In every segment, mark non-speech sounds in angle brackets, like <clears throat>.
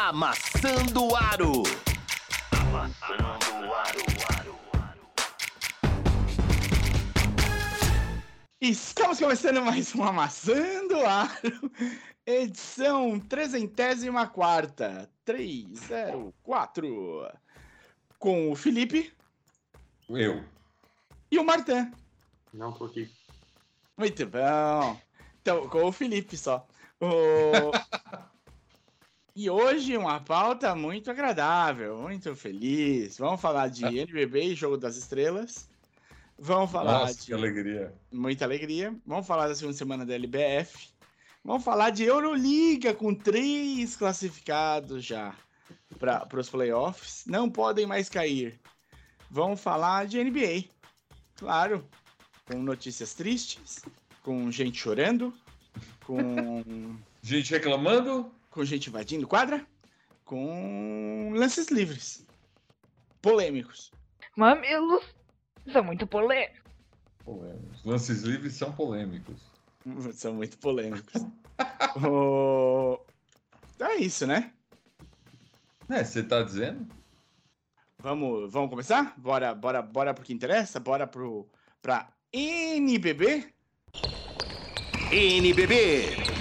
Amassando o Aro. Amassando o Aro. Estamos começando mais um Amassando Aro, edição trezentésima quarta, 304, com o Felipe Eu. e o Martin. Não, tô aqui. Muito bom. Então, com o Felipe só. O- <laughs> e hoje uma pauta muito agradável, muito feliz. Vamos falar de NBB e Jogo das Estrelas. Vamos falar Nossa, de que alegria. muita alegria. Vamos falar da segunda semana da LBF. Vamos falar de Euroliga com três classificados já para os playoffs. Não podem mais cair. Vamos falar de NBA. Claro, com notícias tristes, com gente chorando, com, <laughs> Gente reclamando? Com gente invadindo quadra, com lances livres. Polêmicos. Mamilos são muito polêmicos. Polêmicos. Lances livres são polêmicos. <laughs> São muito polêmicos. <laughs> O- É isso, né? É, você tá dizendo? Vamos, vamos começar? Bora, bora, bora pro que interessa? Bora pro pra NBB? NBB.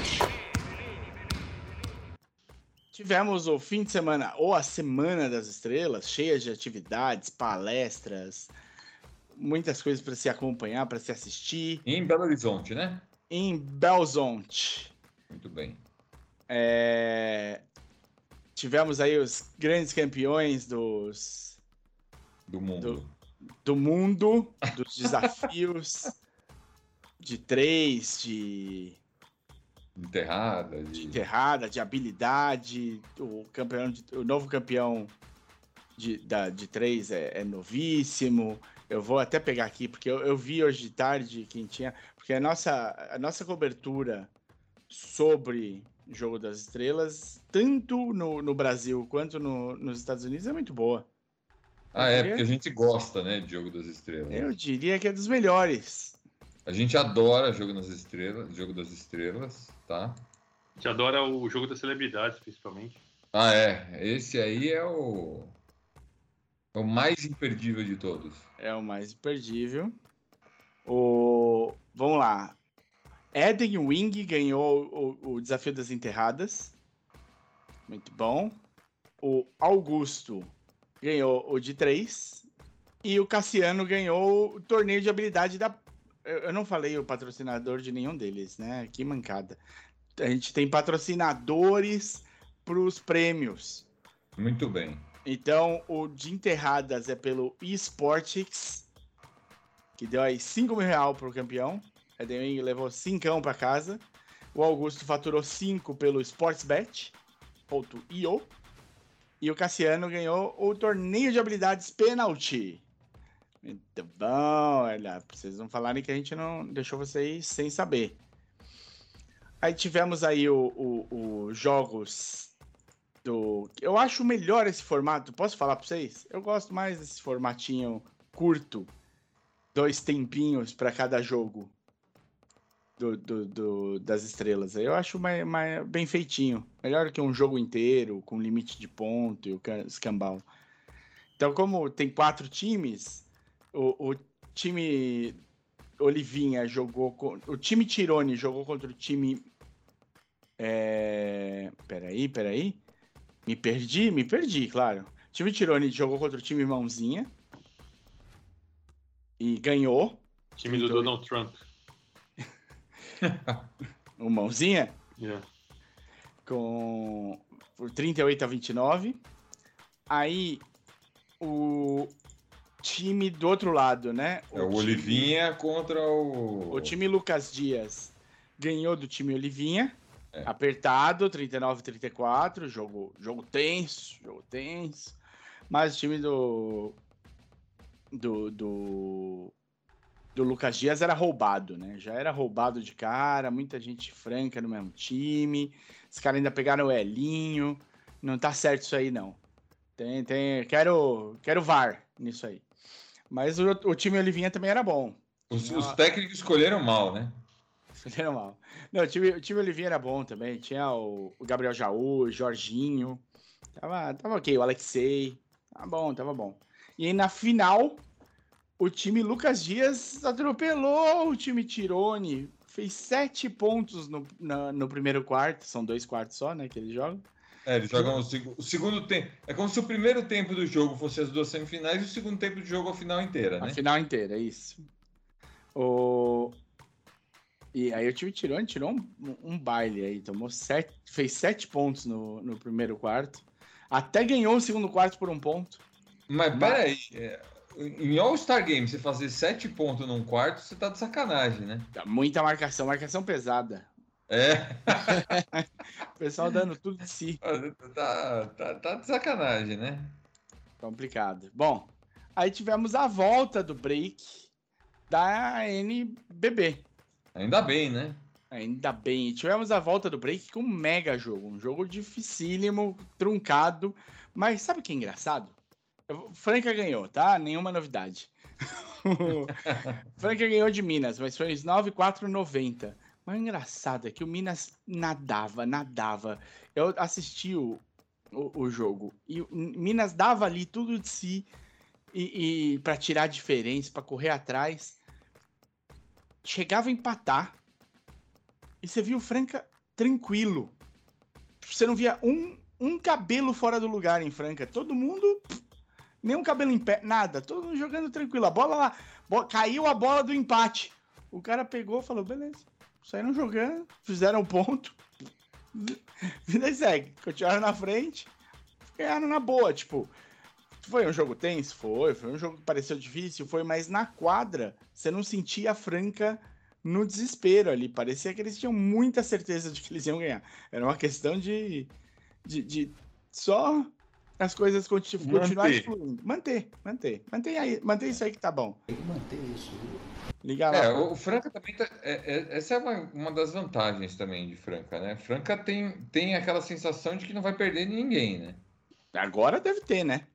Tivemos o fim de semana ou a semana das estrelas, cheia de atividades, palestras, muitas coisas para se acompanhar, para se assistir Em Belo Horizonte, né? em Belzonte. Muito bem. É, Tivemos aí os grandes campeões dos Do mundo. do mundo, dos <laughs> desafios de três, de, Enterrada. de De... enterrada, de habilidade. O campeão, de- o novo campeão de, da, de três é, é novíssimo. Eu vou até pegar aqui, porque eu, eu vi hoje de tarde quem tinha. Porque a nossa, a nossa cobertura sobre Jogo das Estrelas, tanto no, no Brasil quanto no- nos Estados Unidos, é muito boa. Ah, é, porque a gente gosta, né, de Jogo das Estrelas. Eu diria que é dos melhores. A gente adora Jogo das Estrelas, Jogo das Estrelas, tá? A gente adora o jogo das celebridades, principalmente. Ah, é. Esse aí é o é o mais imperdível de todos. É o mais imperdível. O... Vamos lá. Eden Wing ganhou o, o desafio das enterradas. Muito bom. O Augusto ganhou o de 3. E o Cassiano ganhou o torneio de habilidade da. Eu não falei o patrocinador de nenhum deles, né? Que mancada. A gente tem patrocinadores para os prêmios. Muito bem. Então, o de enterradas é pelo eSportics, que deu aí 5 mil reais pro campeão. A Deming levou 5 para casa. O Augusto faturou 5 pelo Sportsbet.io. E o Cassiano ganhou o torneio de habilidades Penalty. Muito bom, olha, pra vocês não falarem que a gente não deixou vocês sem saber. Aí tivemos aí os jogos do. Eu acho melhor esse formato. Posso falar para vocês? Eu gosto mais desse formatinho curto, dois tempinhos para cada jogo do, do- do- das estrelas. Eu acho mais, mais bem feitinho. Melhor que um jogo inteiro, com limite de ponto e o ca- escambau. Então, como tem quatro times, o, o time Olivinha jogou com. O time Tirone jogou contra o time. É... Peraí, peraí. Me perdi? Me perdi, claro. O time Tirone jogou contra o time Mãozinha. E ganhou. Time do Então- Donald Trump. <laughs> O Mãozinha. Yeah. com por 38 a 29. Aí o time do outro lado, né? É o time- Olivinha contra o O time Lucas Dias ganhou do time Olivinha. É. Apertado, 39 34, jogo, jogo tenso, jogo tenso. Mas o time do do, do do Lucas Dias era roubado, né? Já era roubado de cara, muita gente franca no mesmo time. Os caras ainda pegaram o Elinho. Não tá certo isso aí, não. Tem, tem, quero, quero VAR nisso aí. Mas o, o time Olivinha também era bom. Os, os técnicos escolheram mal, né? Escolheram mal. Não, o time, o time Olivinha era bom também. Tinha o, o Gabriel Jaú, o Jorginho. Tava, tava ok, o Alexei. Tava bom, tava bom. E aí na final, o time Lucas Dias atropelou o time Tirone. Fez sete pontos no, na- no primeiro quarto. São dois quartos só, né? Que eles jogam. É, eles jogam o, seg- o segundo tempo. É como se o primeiro tempo do jogo fosse as duas semifinais e o segundo tempo do jogo a final inteira, A né? final inteira, é isso. O... E aí o time Tirone tirou um, um baile aí. Tomou sete, fez sete pontos no, no primeiro quarto. Até ganhou o segundo quarto por um ponto. Mas peraí, é, em All-Star Game, você fazer sete pontos num quarto, você tá de sacanagem, né? Tá Muita marcação, marcação pesada. É, <laughs> O pessoal dando tudo de si. tá, tá, tá de sacanagem, né? Complicado. Bom, aí tivemos a volta do break da NBB. Ainda bem, né? Ainda bem. Tivemos a volta do break com um mega jogo. Um jogo dificílimo, truncado. Mas sabe o que é engraçado? Franca ganhou, tá? Nenhuma novidade. <laughs> Franca ganhou de Minas, mas foi uns 9,490. Mas o engraçado é que o Minas nadava, nadava. Eu assisti o, o, o jogo e o Minas dava ali tudo de si e, e para tirar a diferença, para correr atrás. Chegava a empatar e você viu o Franca tranquilo. Você não via um, um cabelo fora do lugar em Franca. Todo mundo, nenhum cabelo em pé, nada. Todo mundo jogando tranquilo. A bola lá, bo- caiu a bola do empate. O cara pegou e falou: beleza. Saíram jogando, fizeram um ponto. Vida segue. Continuaram na frente, ganharam na boa. Tipo, foi um jogo tenso? Foi. Foi um jogo que pareceu difícil? Foi, mas na quadra você não sentia a Franca no desespero ali. Parecia que eles tinham muita certeza de que eles iam ganhar. Era uma questão de, de, de só as coisas continu Manter. continuarem fluindo. Manter, manter. Manter, aí, manter isso aí que tá bom. Liga lá. É, o Franca também tá. é- é- essa é uma, uma das vantagens também de Franca, né? Franca tem, tem aquela sensação de que não vai perder ninguém, né? Agora deve ter, né?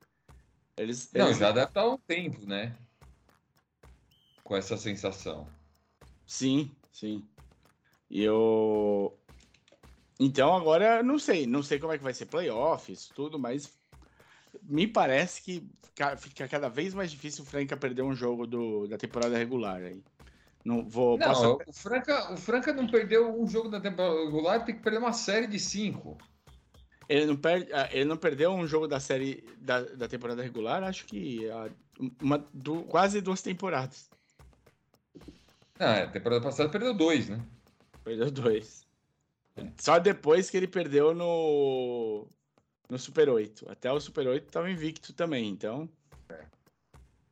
Eles, Não, eles- já deve estar há um tempo, né? Com essa sensação. Sim, sim. E eu. Então agora não sei, não sei como é que vai ser playoffs, tudo, mas me parece que fica, cada vez mais difícil o Franca perder um jogo do, da temporada regular aí. Não vou Não, o Franca, o Franca não perdeu um jogo da temporada regular, tem que perder uma série de cinco. ele não perde, ah, ele não perdeu um jogo da série da, da temporada regular, acho que ah, uma, quase duas temporadas. Ah, a temporada passada perdeu dois, né? Perdeu dois. Só depois que ele perdeu no, no Super 8. Até o Super 8 tava invicto também, então.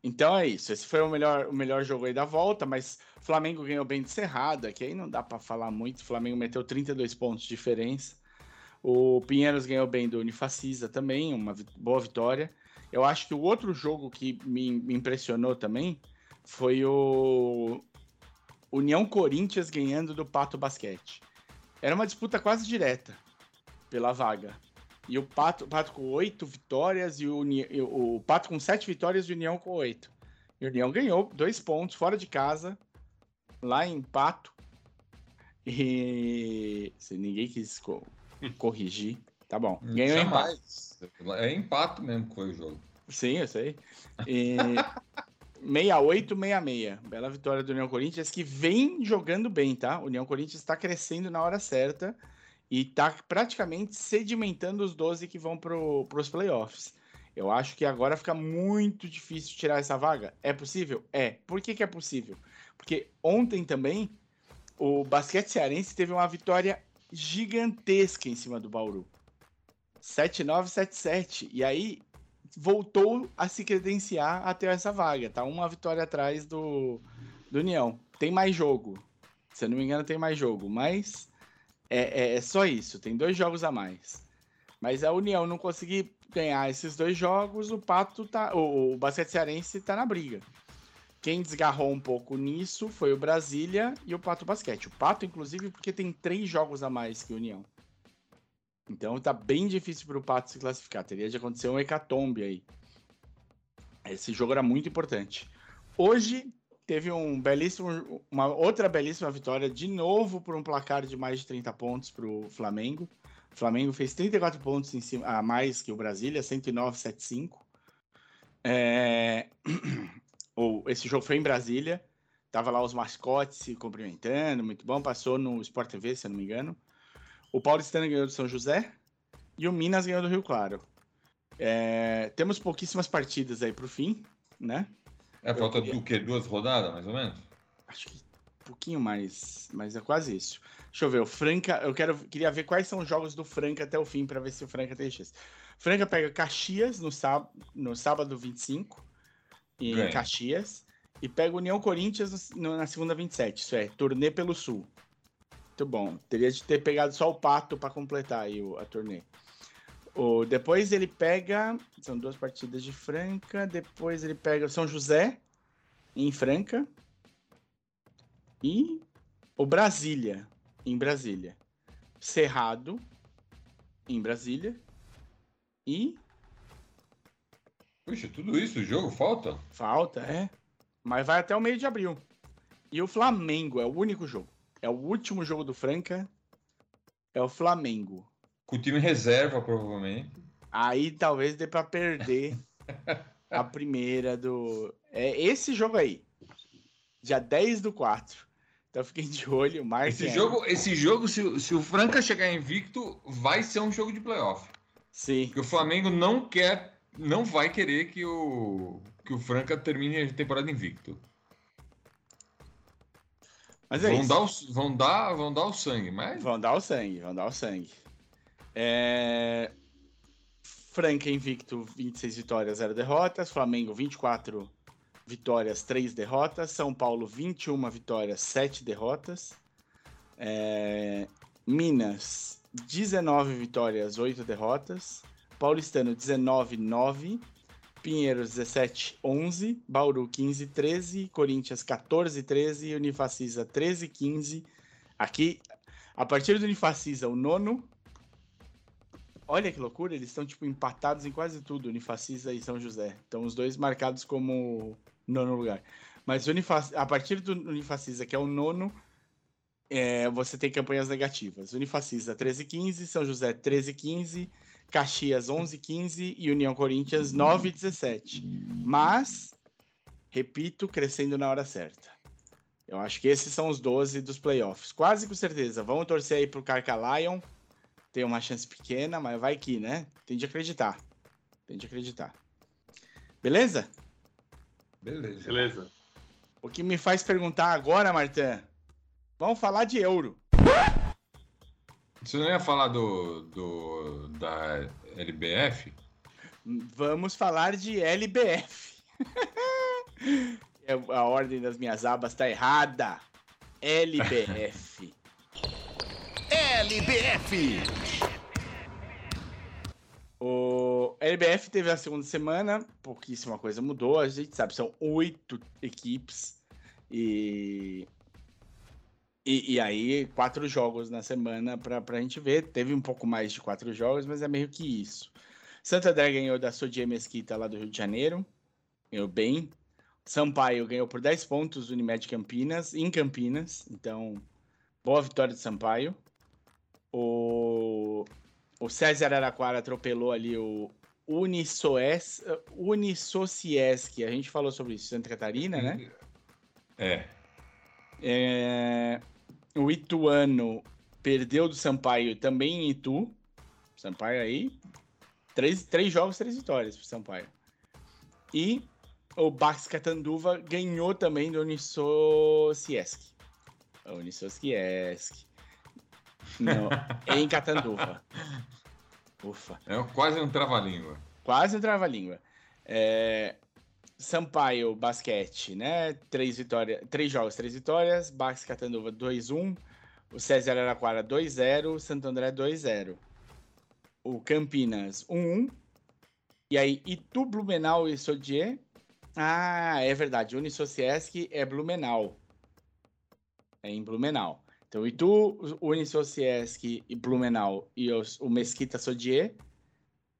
Então é isso. Esse foi o melhor, o melhor jogo aí da volta, mas Flamengo ganhou bem de Cerrado, que aí não dá pra falar muito. Flamengo meteu 32 pontos de diferença. O Pinheiros ganhou bem do Unifacisa também, uma boa vitória. Eu acho que o outro jogo que me, me impressionou também foi o União Corinthians ganhando do Pato Basquete. Era uma disputa quase direta pela vaga. E o Pato, Pato com oito vitórias e o, o Pato com sete vitórias e o União com oito. E o União ganhou dois pontos fora de casa, lá em Pato. E se ninguém quis co- <laughs> corrigir, tá bom. Ganhou em Pato. É empate mesmo que foi o jogo. Sim, eu sei. E <laughs> 68, 66. Bela vitória do União Corinthians, que vem jogando bem, tá? O União Corinthians está crescendo na hora certa e tá praticamente sedimentando os 12 que vão para os playoffs. Eu acho que agora fica muito difícil tirar essa vaga. É possível? É. Por que, que é possível? Porque ontem também o basquete cearense teve uma vitória gigantesca em cima do Bauru. 7-9, 7-7. E aí voltou a se credenciar a ter essa vaga. Tá uma vitória atrás do, do União. Tem mais jogo. Se eu não me engano, tem mais jogo. Mas é, é- é só isso. Tem dois jogos a mais. Mas a União não conseguir ganhar esses dois jogos, o Pato tá. O, o basquete cearense tá na briga. Quem desgarrou um pouco nisso foi o Brasília e o Pato Basquete. O Pato, inclusive, porque tem três jogos a mais que o União. Então tá bem difícil para o Pato se classificar. Teria de acontecer um hecatombe aí. Esse jogo era muito importante. Hoje teve um belíssimo, uma outra belíssima vitória, de novo por um placar de mais de 30 pontos para o Flamengo. O Flamengo fez 34 pontos em cima, a mais que o Brasília, 109,75. É... <clears throat> o- Esse jogo foi em Brasília. Tava lá os mascotes se cumprimentando, muito bom. Passou no Sport TV, se eu não me engano. O Paulistano ganhou do São José e o Minas ganhou do Rio Claro. É, Temos pouquíssimas partidas aí pro fim, né? É, falta queria- o quê? Duas rodadas, mais ou menos? Acho que um pouquinho mais, mas é quase isso. Deixa eu ver, o Franca, eu quero, queria ver quais são os jogos do Franca até o fim para ver se o Franca tem chance. Franca pega Caxias no, sábado, no sábado 25, em Ganha. Caxias, e pega União Corinthians no- na segunda 27, isso é, turnê pelo Sul. Muito bom. Teria de ter pegado só o Pato para completar aí o- a turnê. O, depois ele pega, são duas partidas de Franca, depois ele pega o São José em Franca, e o Brasília, em Brasília. Cerrado, em Brasília. E Puxa, tudo isso, o jogo falta? falta, é. Mas vai até o meio de abril. E o Flamengo é o único jogo. É o último jogo do Franca. É o Flamengo. Com o time reserva, provavelmente. Aí talvez dê pra perder <laughs> a primeira do. É esse jogo aí. Dia 10 do 4. Então fiquem de olho, marquem. Esse aí. jogo, esse jogo se, o- se o Franca chegar invicto, vai ser um jogo de playoff. Sim. Porque o Flamengo não quer, não vai querer que o, que o Franca termine a temporada invicto. Mas é vão, isso. dar o, vão, dar, vão dar o sangue, mas Vão dar o sangue, vão dar o sangue. É... Franca invicto, 26 vitórias, 0 derrotas. Flamengo, 24 vitórias, 3 derrotas. São Paulo, 21 vitórias, 7 derrotas. É... Minas, 19 vitórias, 8 derrotas. Paulistano, 19, 9. Pinheiros, 17, 11. Bauru, 15, 13. Corinthians, 14, 13. Unifacisa, 13, 15. Aqui, a partir do Unifacisa, o nono. Olha que loucura, eles estão tipo empatados em quase tudo, Unifacisa e São José. Então os dois marcados como nono lugar. Mas a partir do Unifacisa, que é o nono, é, você tem campanhas negativas. Unifacisa 13 15, São José 13 15, Caxias 11 15 e União Corinthians 9 17. Mas repito, crescendo na hora certa. Eu acho que esses são os 12 dos playoffs. Quase com certeza. Vamos torcer aí pro Carca Lion. Tem uma chance pequena, mas vai que, né? Tem de acreditar. Tem de acreditar. Beleza? beleza. Beleza. O que me faz perguntar agora, Martã, vamos falar de euro. Você não ia falar do, do da LBF? Vamos falar de LBF. <laughs> É, A ordem das minhas abas tá errada. LBF. LBF. O LBF teve a segunda semana, pouquíssima coisa mudou, a gente sabe, são oito equipes e, e, e aí quatro jogos na semana pra, pra gente ver. Teve um pouco mais de quatro jogos, mas é meio que isso. Santo André ganhou da Sodier Mesquita lá do Rio de Janeiro, ganhou bem. Sampaio ganhou por 10 pontos do Unimed Campinas, em Campinas, então boa vitória do Sampaio. O o César Araquara atropelou ali o Unisoes, Unisociesc, a gente falou sobre isso, Santa Catarina, né? É. É, o Ituano perdeu do Sampaio também em Itu. Sampaio aí, três, três jogos, três vitórias pro Sampaio. E o Bax Catanduva ganhou também do Unisociesc. Unisociesc. Não, em Catanduva. Ufa. É quase um trava-língua. Quase um trava-língua. É, Sampaio Basquete, né? Três, vitórias, três jogos, três vitórias. Bax Catanduva 2-1. O César Araquara 2-0. Santo André 2-0. O Campinas 1-1. E aí, Itu, Blumenau e Sodier. Ah, é verdade. Unisociesc é Blumenau. É em Blumenau. Então, Itu, Unisociesc e Blumenau e os- o Mesquita Sodier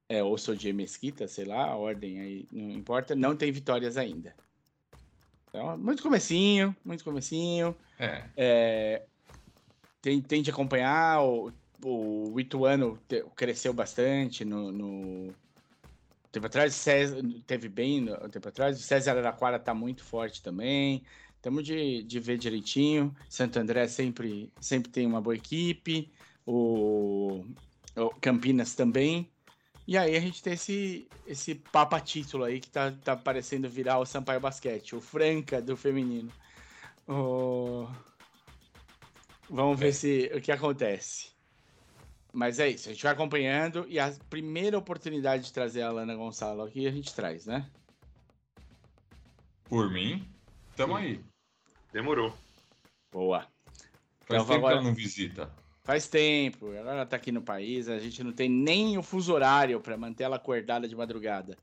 é, ou Sodier Mesquita, sei lá, a ordem aí, não importa, não tem vitórias ainda. Então, muito comecinho, muito comecinho. É. É, tem, tem de acompanhar, o- o Ituano te- cresceu bastante no, no... Tempo atrás, César, teve bem no tempo atrás. O César Araquara tá muito forte também. Temos de, de ver direitinho. Santo André sempre, sempre tem uma boa equipe. O, o Campinas também. E aí a gente tem esse, esse papa título aí que tá, tá parecendo virar o Sampaio Basquete, o Franca do feminino. O... Vamos ver É. se o que acontece. Mas é isso, a gente vai acompanhando e a primeira oportunidade de trazer a Alana Gonçalo aqui a gente traz, né? Por mim, tamo Sim. aí. Demorou. Boa. Faz Então, tempo agora- que ela não visita. Faz tempo, agora ela tá aqui no país, a gente não tem nem o fuso horário para manter ela acordada de madrugada.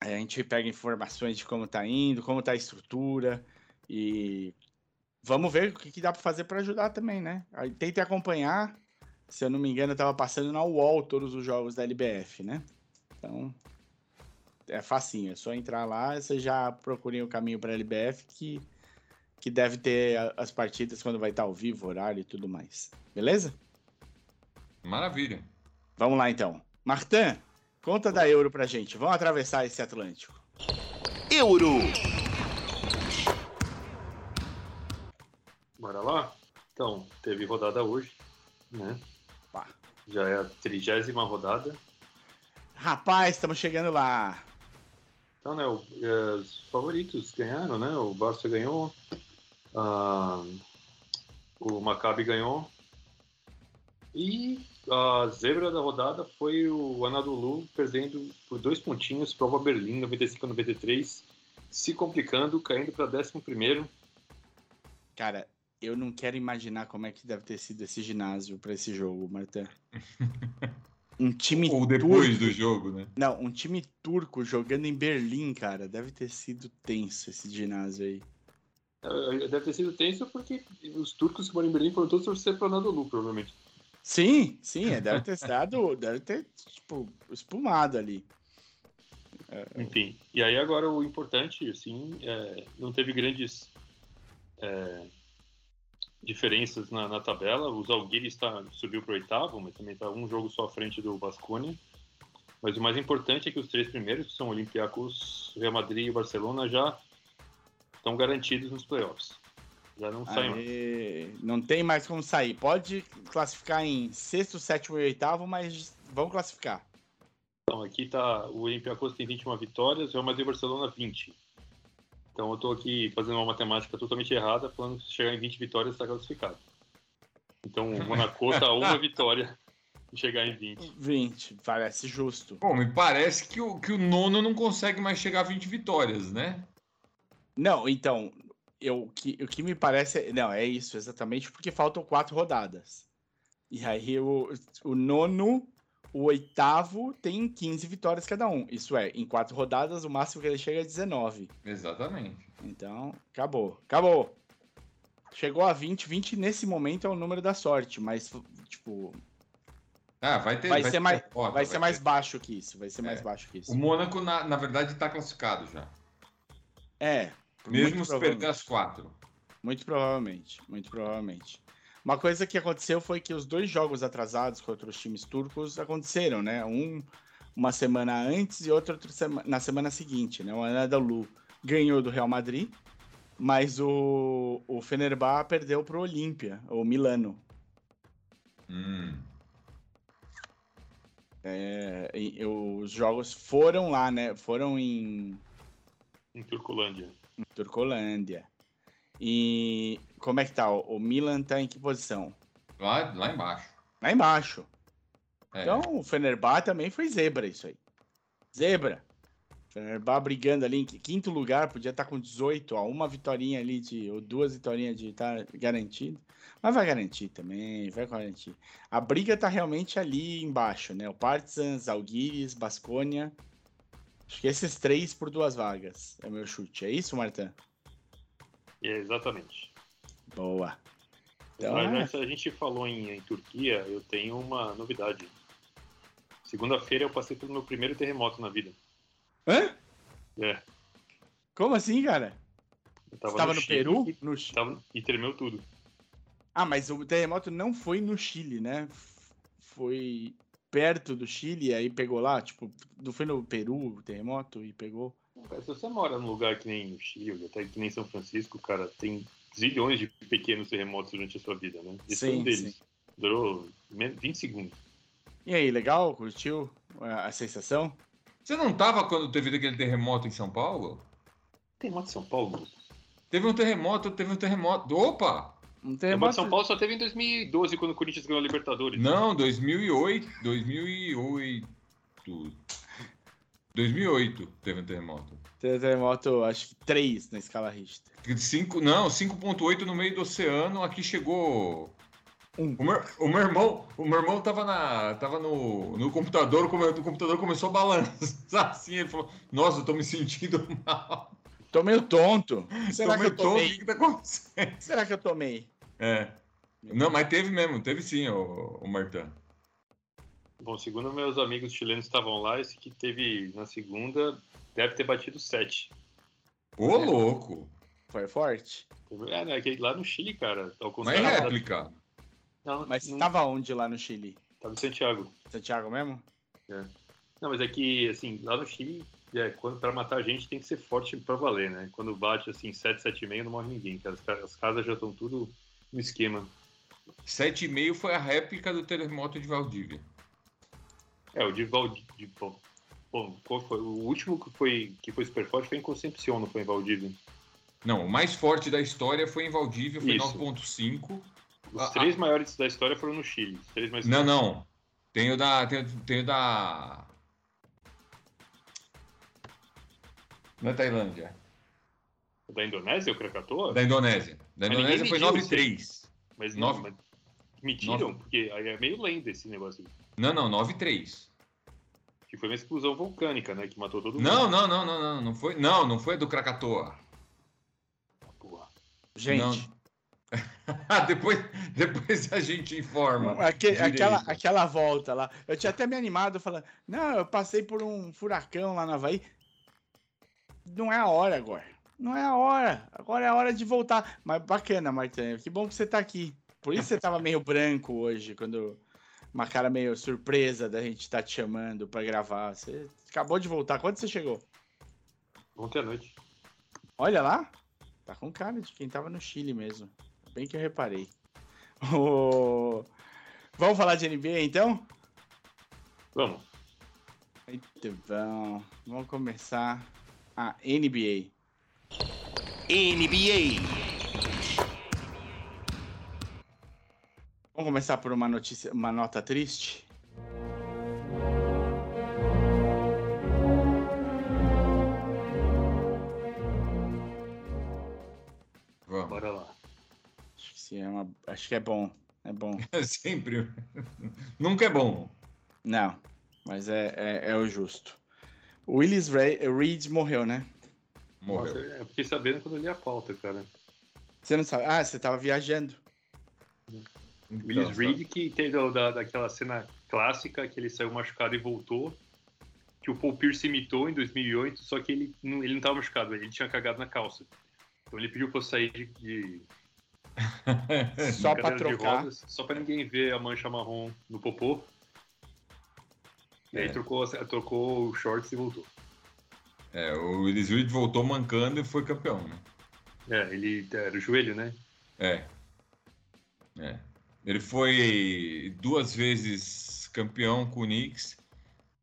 Aí <laughs> a gente pega informações de como tá indo, como tá a estrutura e vamos ver o que, que dá para fazer para ajudar também, né? Aí tente acompanhar. Se eu não me engano, eu tava passando na UOL todos os jogos da LBF, né? Então é facinho, é só entrar lá, você já procurem o caminho para a LBF que que deve ter as partidas quando vai estar ao vivo, horário e tudo mais. Beleza? Maravilha. Vamos lá então. Martin, conta da Euro pra gente. Vamos atravessar esse Atlântico. Euro. Bora lá? Então, teve rodada hoje, né? Pá. Já é a trigésima rodada. Rapaz, estamos chegando lá. Então, né, o- é, os favoritos ganharam, né? O Barça ganhou, ah, o Maccabi ganhou. E a zebra da rodada foi o Anadolu perdendo por dois pontinhos para o Berlim, 95 a 93, se complicando, caindo para 11º. Cara, eu não quero imaginar como é que deve ter sido esse ginásio pra esse jogo, Martin. <laughs> Um time Ou depois turco. do jogo, né? Não, um time turco jogando em Berlim, cara. Deve ter sido tenso esse ginásio aí. Eh, Deve ter sido tenso porque os turcos que moram em Berlim foram todos torcer para o Anadolu, provavelmente. Sim, sim, é, deve ter estado, deve ter, tipo, espumado ali. Enfim, e aí agora o importante, assim, é, não teve grandes é, diferenças na, na tabela. O Zalgiris tá, subiu para o oitavo, mas também está um jogo só à frente do Vasconia. Mas o mais importante é que os três primeiros, que são Olympiacos, Real Madrid e Barcelona, já estão garantidos nos playoffs. Já não saem mais. Não tem mais como sair. Pode classificar em sexto, sétimo e oitavo, mas vão classificar. Então, aqui tá o Olympiacos tem 21 vitórias, o Real Madrid e Barcelona 20. Então, eu tô aqui fazendo uma matemática totalmente errada, falando que se chegar em 20 vitórias está classificado. Então, o Monaco tá <laughs> uma vitória e chegar em 20. 20, parece justo. Bom, me parece que o, que o nono não consegue mais chegar a 20 vitórias, né? Não, então, eu, o, que, o que me parece. é- Não, é isso, exatamente, porque faltam quatro rodadas. E aí o, o nono, o oitavo tem 15 vitórias cada um. Isso é, em quatro rodadas, o máximo que ele chega é 19. Exatamente. Então, acabou. Acabou. Chegou a 20. 20 nesse momento é o número da sorte, mas, tipo, Ah, vai ter. vai, ser, ter mais, derrota, vai ser mais baixo que isso. Vai ser mais É. baixo que isso. O Mônaco, na, na verdade, tá classificado já. É. Mesmo se perder as quatro. Muito provavelmente, muito provavelmente. Uma coisa que aconteceu foi que os dois jogos atrasados contra os times turcos aconteceram, né? Um uma semana antes e outro, outra sema- na semana seguinte, né? O Anadolu ganhou do Real Madrid, mas o, o Fenerbahçe perdeu para o Olímpia, o Milano. Hum. É, e- os jogos foram lá, né? Foram em, Em Turcolândia. em Turcolândia. E como é que tá? O Milan tá em que posição? Lá, lá embaixo. Lá embaixo. É. Então, o Fenerbahçe também foi zebra isso aí. Zebra. Fenerbahçe brigando ali em quinto lugar, podia estar com 18, ó, uma vitória ali de ou duas vitórias de estar garantido. Mas vai garantir também, vai garantir. A briga tá realmente ali embaixo, né? O Partizan, Zalgiris, Basconia. Acho que esses três por duas vagas é o meu chute. É isso, Martin? É, exatamente. Boa. Então, Mas é. a gente falou em, em Turquia, eu tenho uma novidade. Segunda-feira eu passei pelo meu primeiro terremoto na vida. Hã? É. Como assim, cara? Eu Você tava no Chile Peru? E, No Chile. tava- e tremeu tudo. Ah, mas o terremoto não foi no Chile, né? Foi perto do Chile, aí pegou lá, tipo, não foi no Peru o terremoto e pegou. Se você mora num lugar que nem o Chile, até que nem São Francisco, cara, tem zilhões de pequenos terremotos durante a sua vida, né? Esse um Sim, deles. sim. Durou men- 20 segundos. E aí, legal? Curtiu a sensação? Você não tava quando teve aquele terremoto em São Paulo? Terremoto de São Paulo? Teve um terremoto, teve um terremoto. Opa! Um Terremoto São Paulo só teve em 2012, quando o Corinthians ganhou a Libertadores. Não, 2008. 2008. 2008 teve um terremoto. Teve terremoto, acho que 3 na escala Richter. Cinco, não, 5.8 no meio do oceano, aqui chegou. Um. O meu, o meu irmão, o meu irmão tava, na, tava no, no computador, o computador começou a balançar <laughs> assim, ele falou, nossa, eu tô me sentindo <laughs> mal. Tô meio tonto. <laughs> Será tô que eu meio tonto, o tomei? que, tá acontecendo? Será que eu tomei? É. Não, mas teve mesmo, teve sim, o, o Martin. Bom, segundo meus amigos chilenos que estavam lá, esse que teve na segunda deve ter batido 7. Ô, É. louco! Foi forte? É, né? Lá no Chile, cara, ao Mas é da- réplica. Não, Mas não, tava onde lá no Chile? tava em Santiago. Santiago mesmo? Não, mas é que, assim, lá no Chile, é, quando, pra matar a gente tem que ser forte pra valer, né? Quando bate, assim, 7, 7,5 não morre ninguém, cara. As, as casas já estão tudo no esquema. 7,5 foi a réplica do terremoto de Valdívia. É, o de Valdívia... Bom, qual foi? O último que foi, que foi super forte foi em Concepción, não foi em Valdívia. Não, o mais forte da história foi em Valdívia, foi Isso. 9,5. Os Ah, três maiores da história foram no Chile. Três mais Não, não. Tem o da. Tem, tem o da. Na Tailândia. Da Indonésia, o Krakatoa? Da Indonésia. Da Mas Indonésia foi mediu, 9,3. Mas Nove. não, mas mentiram, Nove. porque aí é meio lenda esse negócio. Não, não, 9,3. Que foi uma explosão vulcânica, né? Que matou todo mundo. Não, não, não, não, não. Não foi, não, não foi do Krakatoa. Porra. Gente, <laughs> depois, depois a gente informa. aque- aquela, aquela volta lá. Eu tinha até me animado falando, não, eu passei por um furacão lá na Havaí. Não é a hora agora. Não é a hora. Agora é a hora de voltar. Mas bacana, Martin. Que bom que você tá aqui. Por isso você tava meio branco hoje, quando. Uma cara meio surpresa da gente estar te chamando pra gravar. Você acabou de voltar. Quando você chegou? Ontem à noite. Olha lá. Tá com cara de quem tava no Chile mesmo. Bem que eu reparei. Vamos falar de NBA então? Vamos. Muito bom. Vamos começar a NBA. NBA. Vamos começar por uma notícia, uma nota triste. Vamos. Bora lá. Acho que, sim, é uma- acho que é bom. É bom. <laughs> Sempre. Nunca é bom. Não, mas é, é, é o justo. O Willis Ray- Reed morreu, né? Morreu. Nossa, eu fiquei sabendo quando eu li a pauta, cara. Você não sabe? Ah, você tava viajando. Willis Então, Reed, que teve da, daquela cena clássica que ele saiu machucado e voltou. Que o Paul Pierce imitou em 2008, só que ele não, ele não tava machucado, ele tinha cagado na calça. Então ele pediu pra eu sair de, de <laughs> Só de trocar. rodas, só pra ninguém ver a mancha marrom no popô. E aí É. trocou, trocou o shorts e voltou. É, o Willis Reed voltou mancando e foi campeão, né? É, ele era o joelho, né? É. É. Ele foi duas vezes campeão com o Knicks.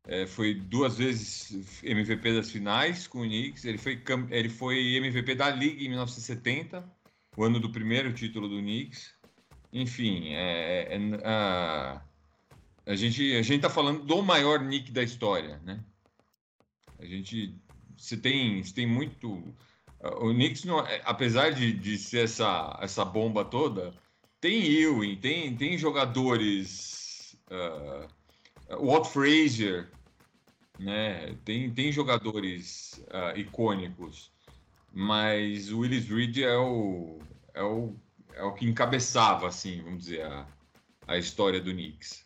É, foi duas vezes MVP das finais com o Knicks. Ele foi, ele foi MVP da Liga em 1970, o ano do primeiro título do Knicks. Enfim, é, é- a, a gente a gente tá falando do maior Knick da história, né? A gente você tem você tem muito o Knicks não, é- apesar de, de ser essa essa bomba toda tem Ewing, tem, tem jogadores. o Walt Frazier, né? Tem, tem jogadores ah, icônicos, mas o Willis Reed é o, é o, é o que encabeçava, assim, vamos dizer, a, a história do Knicks.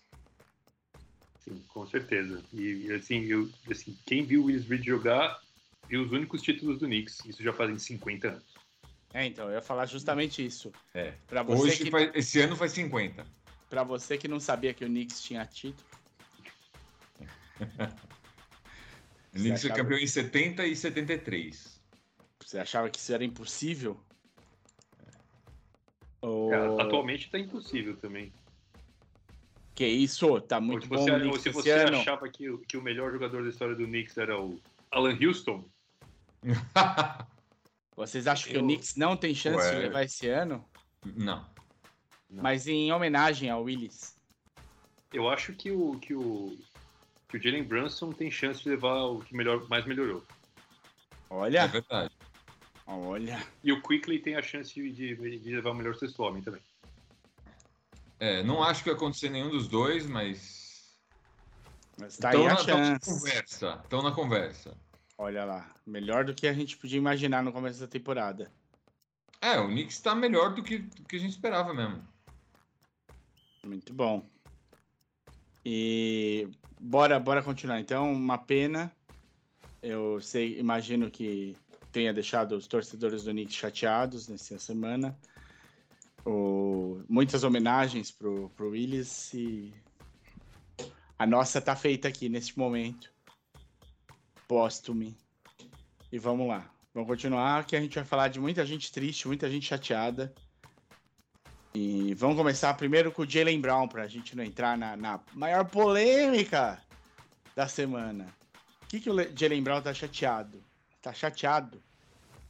Sim, com certeza. E assim, eu, assim, quem viu o Willis Reed jogar viu os únicos títulos do Knicks. Isso já fazem 50 anos. É, então, eu ia falar justamente isso. É. Pra você, Hoje, que, faz- esse ano faz 50. pra você que não sabia que o Knicks tinha título, <laughs> O Knicks foi campeão em 70 e 73. você achava que isso era impossível? Ou... Cara, atualmente tá impossível também. Que isso? Tá Ou muito se bom você, o ou Knicks se você ano. achava que, o- que o melhor jogador da história do Knicks era o Alan Houston, <laughs> Vocês acham que o Eu- Knicks não tem chance Ué. de levar esse ano? Não. Não. Mas em homenagem ao Willis. eu acho que o, que o, que o Jalen Brunson tem chance de levar o que melhor, mais melhorou. É Olha, verdade. olha. E o Quickly tem a chance de, de- de levar o melhor sexto homem também. É, não acho que vai acontecer nenhum dos dois, mas. Mas tá Tão aí a na, tão na chance. conversa. Estão na conversa. Olha lá. Melhor do que a gente podia imaginar no começo da temporada. É, o Knicks tá melhor do que, do que a gente esperava mesmo. Muito bom. E bora, bora continuar. Então, uma pena. Eu sei, imagino que tenha deixado os torcedores do Knicks chateados nessa semana. O- muitas homenagens pro, pro Willis e a nossa tá feita aqui neste momento. Póstume. E vamos lá. Vamos continuar que a gente vai falar de muita gente triste, muita gente chateada. E vamos começar primeiro com o Jalen Brown, pra gente não entrar na, na maior polêmica da semana. O que, que o Le- Jalen Brown tá chateado? Tá chateado?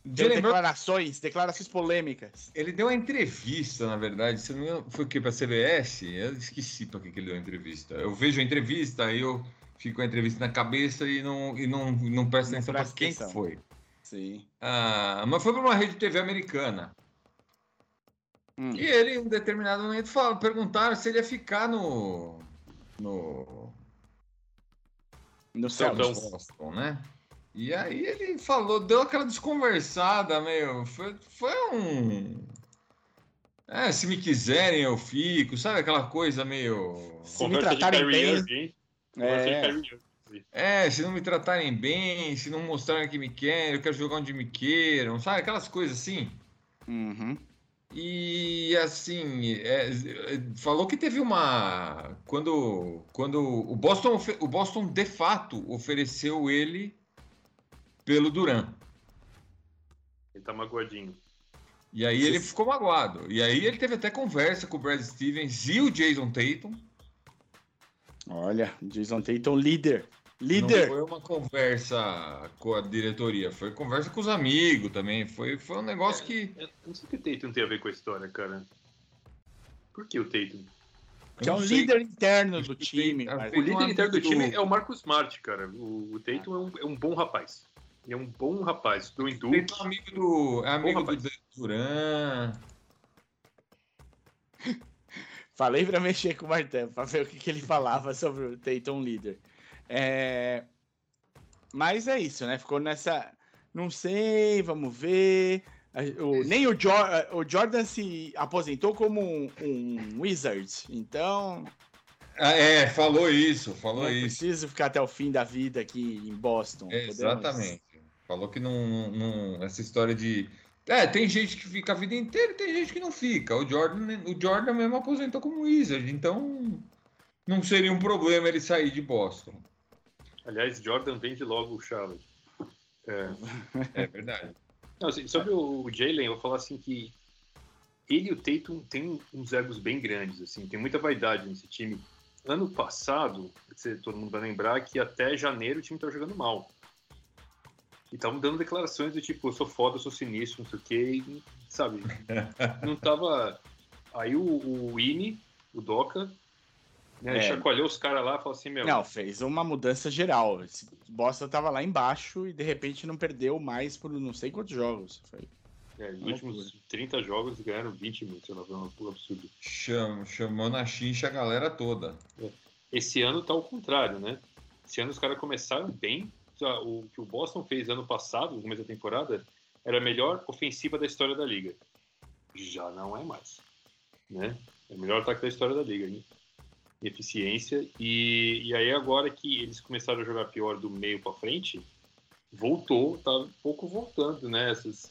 Deu Jalen Brown, declarações, declarações polêmicas. ele deu uma entrevista, na verdade. Se não me engano, foi o quê? Pra CBS? Eu esqueci pra que, que ele deu a entrevista. Eu vejo a entrevista, aí eu fico com a entrevista na cabeça e não, e não, não presto Não atenção pra presta quem atenção. foi. Sim. Ah, mas foi pra uma rede de TV americana. Hum. E ele, em um determinado momento, fala, perguntaram se ele ia ficar no. no. No céu. No Boston, né? E aí ele falou, deu aquela desconversada, meio. Foi, foi um. É, se me quiserem eu fico, sabe aquela coisa meio. Se me Conversa tratarem bem. É. É, se não me tratarem bem, se não mostrarem que me querem, eu quero jogar onde me queiram, sabe? Aquelas coisas assim. uhum. E assim, é, é, falou que teve uma. Quando, quando o Boston, o Boston de fato ofereceu ele pelo Duran. Ele tá magoadinho. E aí ele ficou magoado. E aí ele teve até conversa com o Brad Stevens e o Jason Tatum. Olha, Jason Tatum, líder. Não Líder! foi uma conversa com a diretoria, foi conversa com os amigos também. Foi, foi um negócio que. Eu não sei o que o Tatum tem a ver com a história, cara. Por que o Tatum? Que é um não líder interno do time. tem- mas- O líder um interno do time é o Marcus Smart, cara. O, o Tatum é um, é um bom rapaz. Ele é um bom rapaz. Do Tatum Duke. é amigo do, é amigo do Duran. Falei pra mexer com o Martão, pra ver o que, que ele falava sobre o Tatum líder. É, Mas é isso, né? Ficou nessa. Não sei, vamos ver. O- Nem o, Jor- o Jordan se aposentou como um, um Wizard. Então, Ah, é, falou isso, falou não isso. preciso ficar até o fim da vida aqui em Boston. É, exatamente. Falou que não, não- Essa história de. É, tem gente que fica a vida inteira e tem gente que não fica. O Jordan, o Jordan mesmo aposentou como Wizard, então não seria um problema ele sair de Boston. Aliás, Jordan vende logo o Charlotte. É. É verdade. Não, assim, sobre o Jalen, eu vou falar assim que ele e o Tatum têm uns egos bem grandes, assim, tem muita vaidade nesse time. Ano passado, todo mundo vai lembrar que até janeiro o time estava jogando mal. E estavam dando declarações do tipo, eu sou foda, eu sou sinistro, não sei o quê, e, sabe? <laughs> Não tava. Aí o, o Winnie, o Doca, né, É. chacoalhou os caras lá e falou assim, meu, Não, fez uma mudança geral. Esse Boston tava lá embaixo e de repente não perdeu mais por não sei quantos jogos. Foi é, Uma últimos 30 jogos ganharam 20 mil, sei lá, foi um absurdo. Cham, chamou na chincha a galera toda. Esse ano tá ao contrário, né? Esse ano os caras começaram bem. O que o Boston fez ano passado, no começo da temporada, era a melhor ofensiva da história da liga. Já não é mais, né? É o melhor ataque da história da liga, em em eficiência. E, e aí agora que eles começaram a jogar pior do meio para frente, voltou, tá um pouco voltando, né? Essas,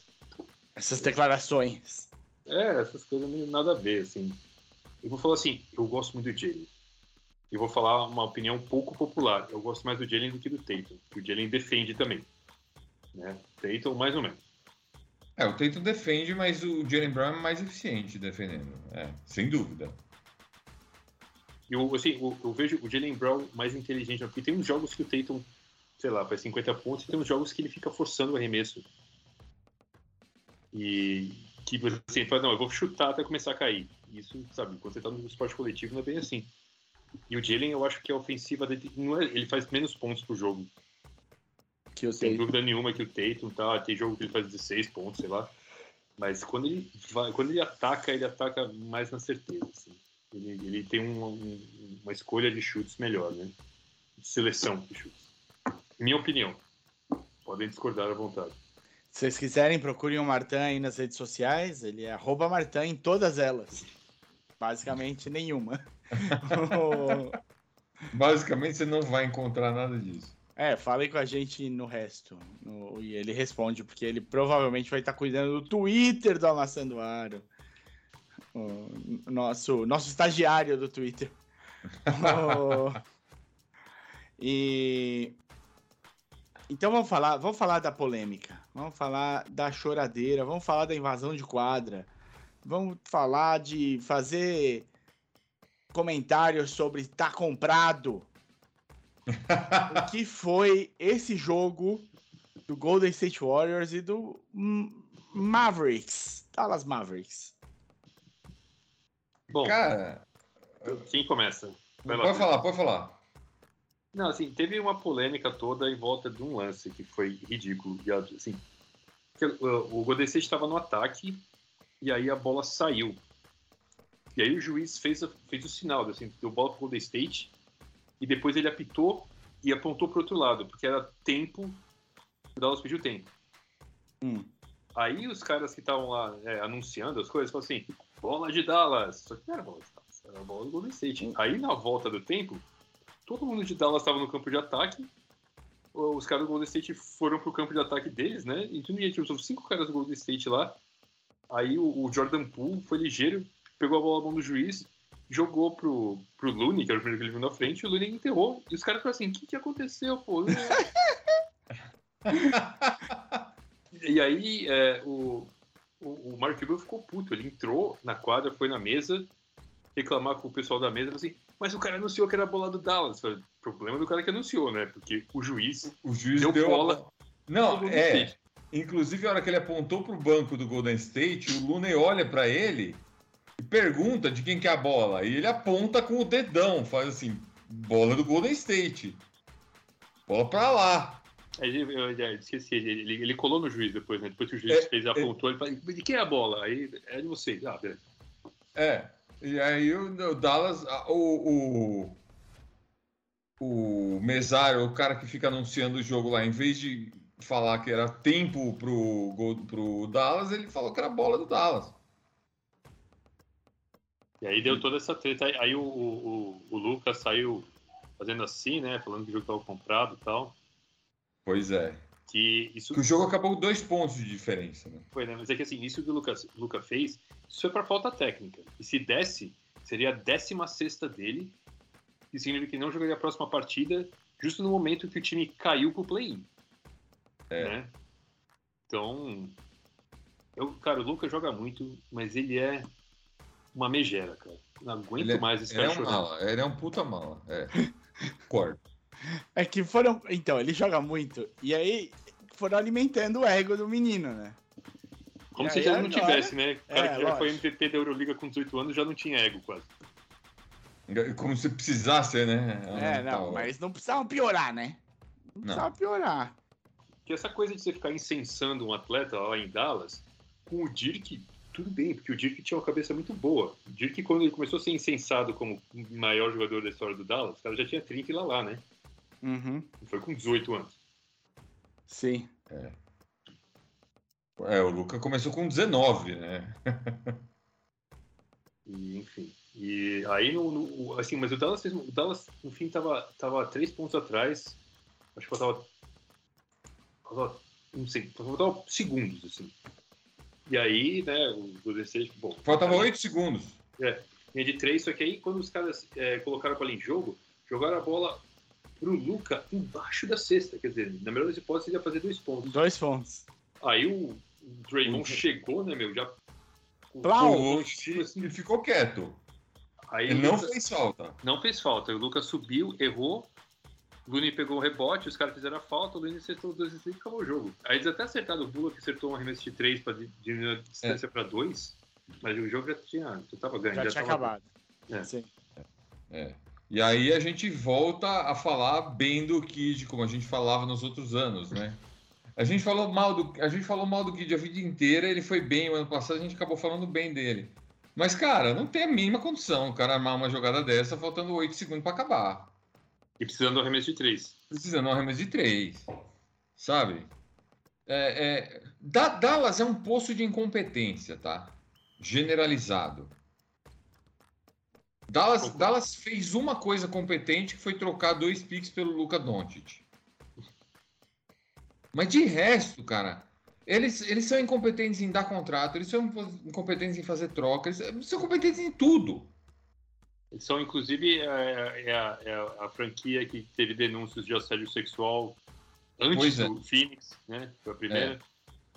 Essas declarações. É, essas coisas meio nada a ver, assim. Eu vou falar assim, eu gosto muito do Jalen. E vou falar uma opinião pouco popular. Eu gosto mais do Jalen do que do Tatum. O Jalen defende também. Né? Tatum, mais ou menos. É, o Tatum defende, mas o Jalen Brown é mais eficiente defendendo. É, sem dúvida. Eu, assim, eu, eu vejo o Jalen Brown mais inteligente, porque tem uns jogos que o Tatum, sei lá, faz 50 pontos, e tem uns jogos que ele fica forçando o arremesso. E que assim, fala, não, eu vou chutar até começar a cair. Isso, sabe, quando você tá no esporte coletivo não é bem assim. E o Jalen, eu acho que a ofensiva dele, é, ele faz menos pontos por jogo. Que eu Sem sei. dúvida nenhuma que o Tatum tá, tem jogo que ele faz 16 pontos, sei lá. Mas quando ele vai, quando ele ataca, ele ataca mais na certeza. assim. Ele, ele tem um- um- uma escolha de chutes melhor, né? De seleção de chutes. Minha opinião. Podem discordar à vontade. Se vocês quiserem, procurem o Martin aí nas redes sociais. Ele é arroba Martin em todas elas. Basicamente nenhuma. <laughs> Basicamente, você não vai encontrar nada disso. é, falem com a gente no resto. No- e ele responde, porque ele provavelmente vai estar cuidando do Twitter do Amassando Aro. O nosso, nosso estagiário do Twitter. <laughs> O- e então vamos falar, vamos falar da polêmica, vamos falar da choradeira, vamos falar da invasão de quadra, vamos falar de fazer comentários sobre tá comprado. o que <laughs> foi esse jogo do Golden State Warriors e do Mavericks, Dallas Mavericks. Bom, Cara, quem começa? Vai lá, pode Felipe. falar, pode falar. Não, assim, teve uma polêmica toda em volta de um lance que foi ridículo. Assim, o, o Golden State estava no ataque e aí a bola saiu. E aí o juiz fez, a- fez o sinal, assim, deu bola pro Golden State e depois ele apitou e apontou pro outro lado, porque era tempo, o Dallas pediu tempo. Hum. Aí os caras que estavam lá é, anunciando as coisas falaram assim, bola de Dallas. Só que não era bola de Dallas, era a bola do Golden State. Aí na volta do tempo, todo mundo de Dallas estava no campo de ataque. Os caras do Golden State foram pro campo de ataque deles, né? E tinha tinha cinco caras do Golden State lá. Aí o, o Jordan Poole foi ligeiro, pegou a bola na mão do juiz, jogou pro, pro Looney, que era o primeiro que ele viu na frente, e o Looney enterrou. E os caras falaram assim: o que, que aconteceu, pô? <laughs> E aí é, o, o, o Mark Cuban ficou puto. Ele entrou na quadra, foi na mesa, reclamar com o pessoal da mesa, assim, mas o cara anunciou que era a bola do Dallas. Falei, problema do cara que anunciou, né? Porque o juiz O juiz Deu deu, bola a. Não, é. State. Inclusive, a hora que ele apontou pro banco do Golden State, o Looney olha pra ele e pergunta de quem que é a bola. E ele aponta com o dedão, faz assim, bola do Golden State. Bola pra lá. Aí eu, eu, eu esqueci, ele, ele, ele colou no juiz depois, né? Depois que o juiz É, fez, apontou, ele falou, de quem é a bola? Aí é de vocês. Ah, beleza. É. E aí o, o Dallas, o, o, o mesário, o cara que fica anunciando o jogo lá, em vez de falar que era tempo pro, gol- pro Dallas, ele falou que era bola do Dallas. E aí deu toda essa treta. Aí, aí o, o, o Lucas saiu fazendo assim, né? Falando que o jogo estava comprado e tal. Pois é. Que isso Que o jogo acabou com dois pontos de diferença, né? foi, né? Mas é que assim, isso que o Lucas, o Lucas fez, isso foi para falta técnica. E se desse, seria a décima sexta dele. E significa que não jogaria a próxima partida, justo no momento que o time caiu pro play-in. É. Né? Então, eu, cara, o Lucas joga muito, mas ele é uma megera, cara. Não aguento Ele é- mais esse Ele é cara um chorando. mala, ele é um puta mala. É. <laughs> Concordo. É que foram. Então, ele joga muito. E aí foram alimentando o ego do menino, né? Como E se já não agora- tivesse, né? O cara É, que já foi lógico. MVP da Euroliga com 18 anos já não tinha ego quase. Como se precisasse, né? É, não, mas não precisavam piorar, né? Não Não. precisava piorar. Que essa coisa de você ficar incensando um atleta lá em Dallas, com o Dirk, tudo bem, porque o Dirk tinha uma cabeça muito boa. O Dirk, quando ele começou a ser incensado como o maior jogador da história do Dallas, o cara já tinha 30 e lá lá, né? Uhum. Foi com 18 anos. Sim. É, o Luca começou com 19, né? <laughs> E, enfim. E aí, no, no- assim, mas o Dallas, fez, o Dallas, no fim, tava, tava três pontos atrás. Acho que faltava. Faltava não sei, faltava segundos, assim. E aí, né, o Golden State, bom. Faltava 8 segundos. Linha de três, só que aí quando os caras é, colocaram a bola em jogo, jogaram a bola pro Luca embaixo da cesta. Quer dizer, na melhor das hipóteses, ele ia fazer dois pontos. Dois pontos. Aí o, Draymond Uhum. chegou, né, meu? Já. Plau. assim. Ele ficou quieto. Aí Ele não Lucas- fez falta. Não fez falta. O Lucas subiu, errou. O Looney pegou o rebote, os caras fizeram a falta, o Looney acertou os dois e acabou o jogo. Aí eles até acertaram o Bullock, acertou um arremesso de três para diminuir a distância para dois, mas o jogo já tinha, já tava ganho. Já, tinha tava- acabado. É. Sim. É. E aí a gente volta a falar bem do Kid, como a gente falava nos outros anos, né? A gente falou mal do, a gente falou mal do Kid a vida inteira, ele foi bem o ano passado, a gente acabou falando bem dele. Mas, cara, não tem a mínima condição o cara armar uma jogada dessa faltando 8 segundos para acabar. E precisando do arremesso de três. Precisando de um arremesso de 3. Sabe? É, é, Da- Dallas é um poço de incompetência, tá? Generalizado. Dallas. Dallas fez uma coisa competente que foi trocar dois picks pelo Luca Doncic. Mas de resto, cara, eles, eles são incompetentes em dar contrato, eles são incompetentes em fazer trocas, eles são competentes em tudo. São, inclusive, é, é a, é a franquia que teve denúncias de assédio sexual antes Pois é. do Phoenix, né? Foi a primeira.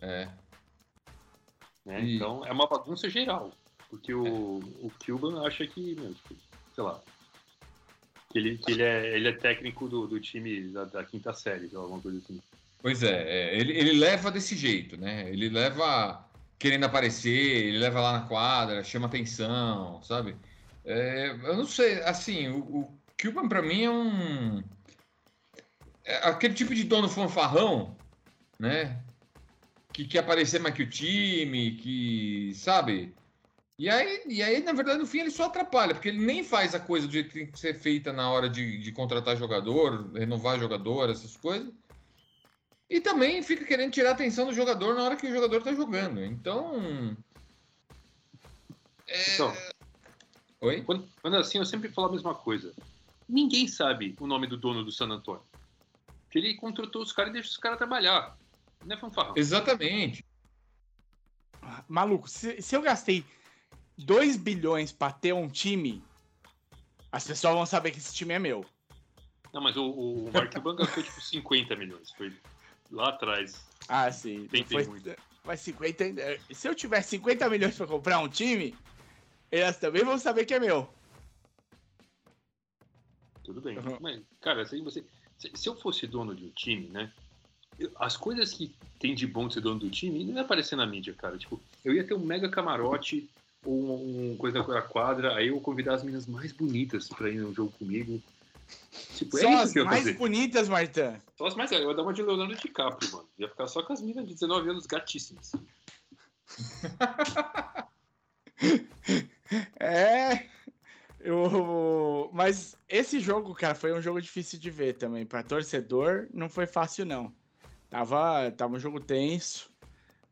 É. né? E- Então, é uma bagunça geral. Porque o, o Cuban acha que, meu, tipo, sei lá, que ele, que ele, é, ele é técnico do, do time da, da quinta série, alguma coisa assim. Pois é, é, ele, ele leva desse jeito, né? Ele leva querendo aparecer, ele leva lá na quadra, chama atenção, sabe? É, eu não sei, assim, o, o Cuban pra mim é um. É aquele tipo de dono fanfarrão, né? Que quer aparecer mais que o time, que. Sabe? E aí, e aí, na verdade, no fim ele só atrapalha, porque ele nem faz a coisa do jeito que tem que ser feita na hora de, de contratar jogador, renovar jogador, essas coisas. E também fica querendo tirar a atenção do jogador na hora que o jogador tá jogando. Então. É... Então, Oi? quando, quando é assim, eu sempre falo a mesma coisa. Ninguém sabe o nome do dono do San Antonio. Porque ele contratou os caras e deixa os caras trabalhar. Não é fanfarrão. Exatamente. Maluco, se, se eu gastei 2 bilhões pra ter um time, as pessoas vão saber que esse time é meu. Não, mas o, o Mark Cuban gastou tipo 50 milhões. Foi lá atrás. Ah, sim. Tem- foi- muito. Mas 50. ainda- Se eu tiver 50 milhões pra comprar um time, elas também vão saber que é meu. Tudo bem. Uhum. Mas, cara, se, você, se, se eu fosse dono de um time, né? eu- as coisas que tem de bom de ser dono do time não ia aparecer na mídia, cara. Tipo, eu ia ter um mega camarote ou um, um coisa da quadra, aí eu convidar as meninas mais bonitas pra ir no jogo comigo. Tipo, é Só isso as mais fazer. bonitas, Martã. Só as mais. Eu ia dar uma de Leonardo DiCaprio, mano. Ia ficar só com as meninas de 19 anos gatíssimas. <laughs> É. Eu... Mas esse jogo, cara, foi um jogo difícil de ver também. Pra torcedor, não foi fácil, não. Tava, tava um jogo tenso.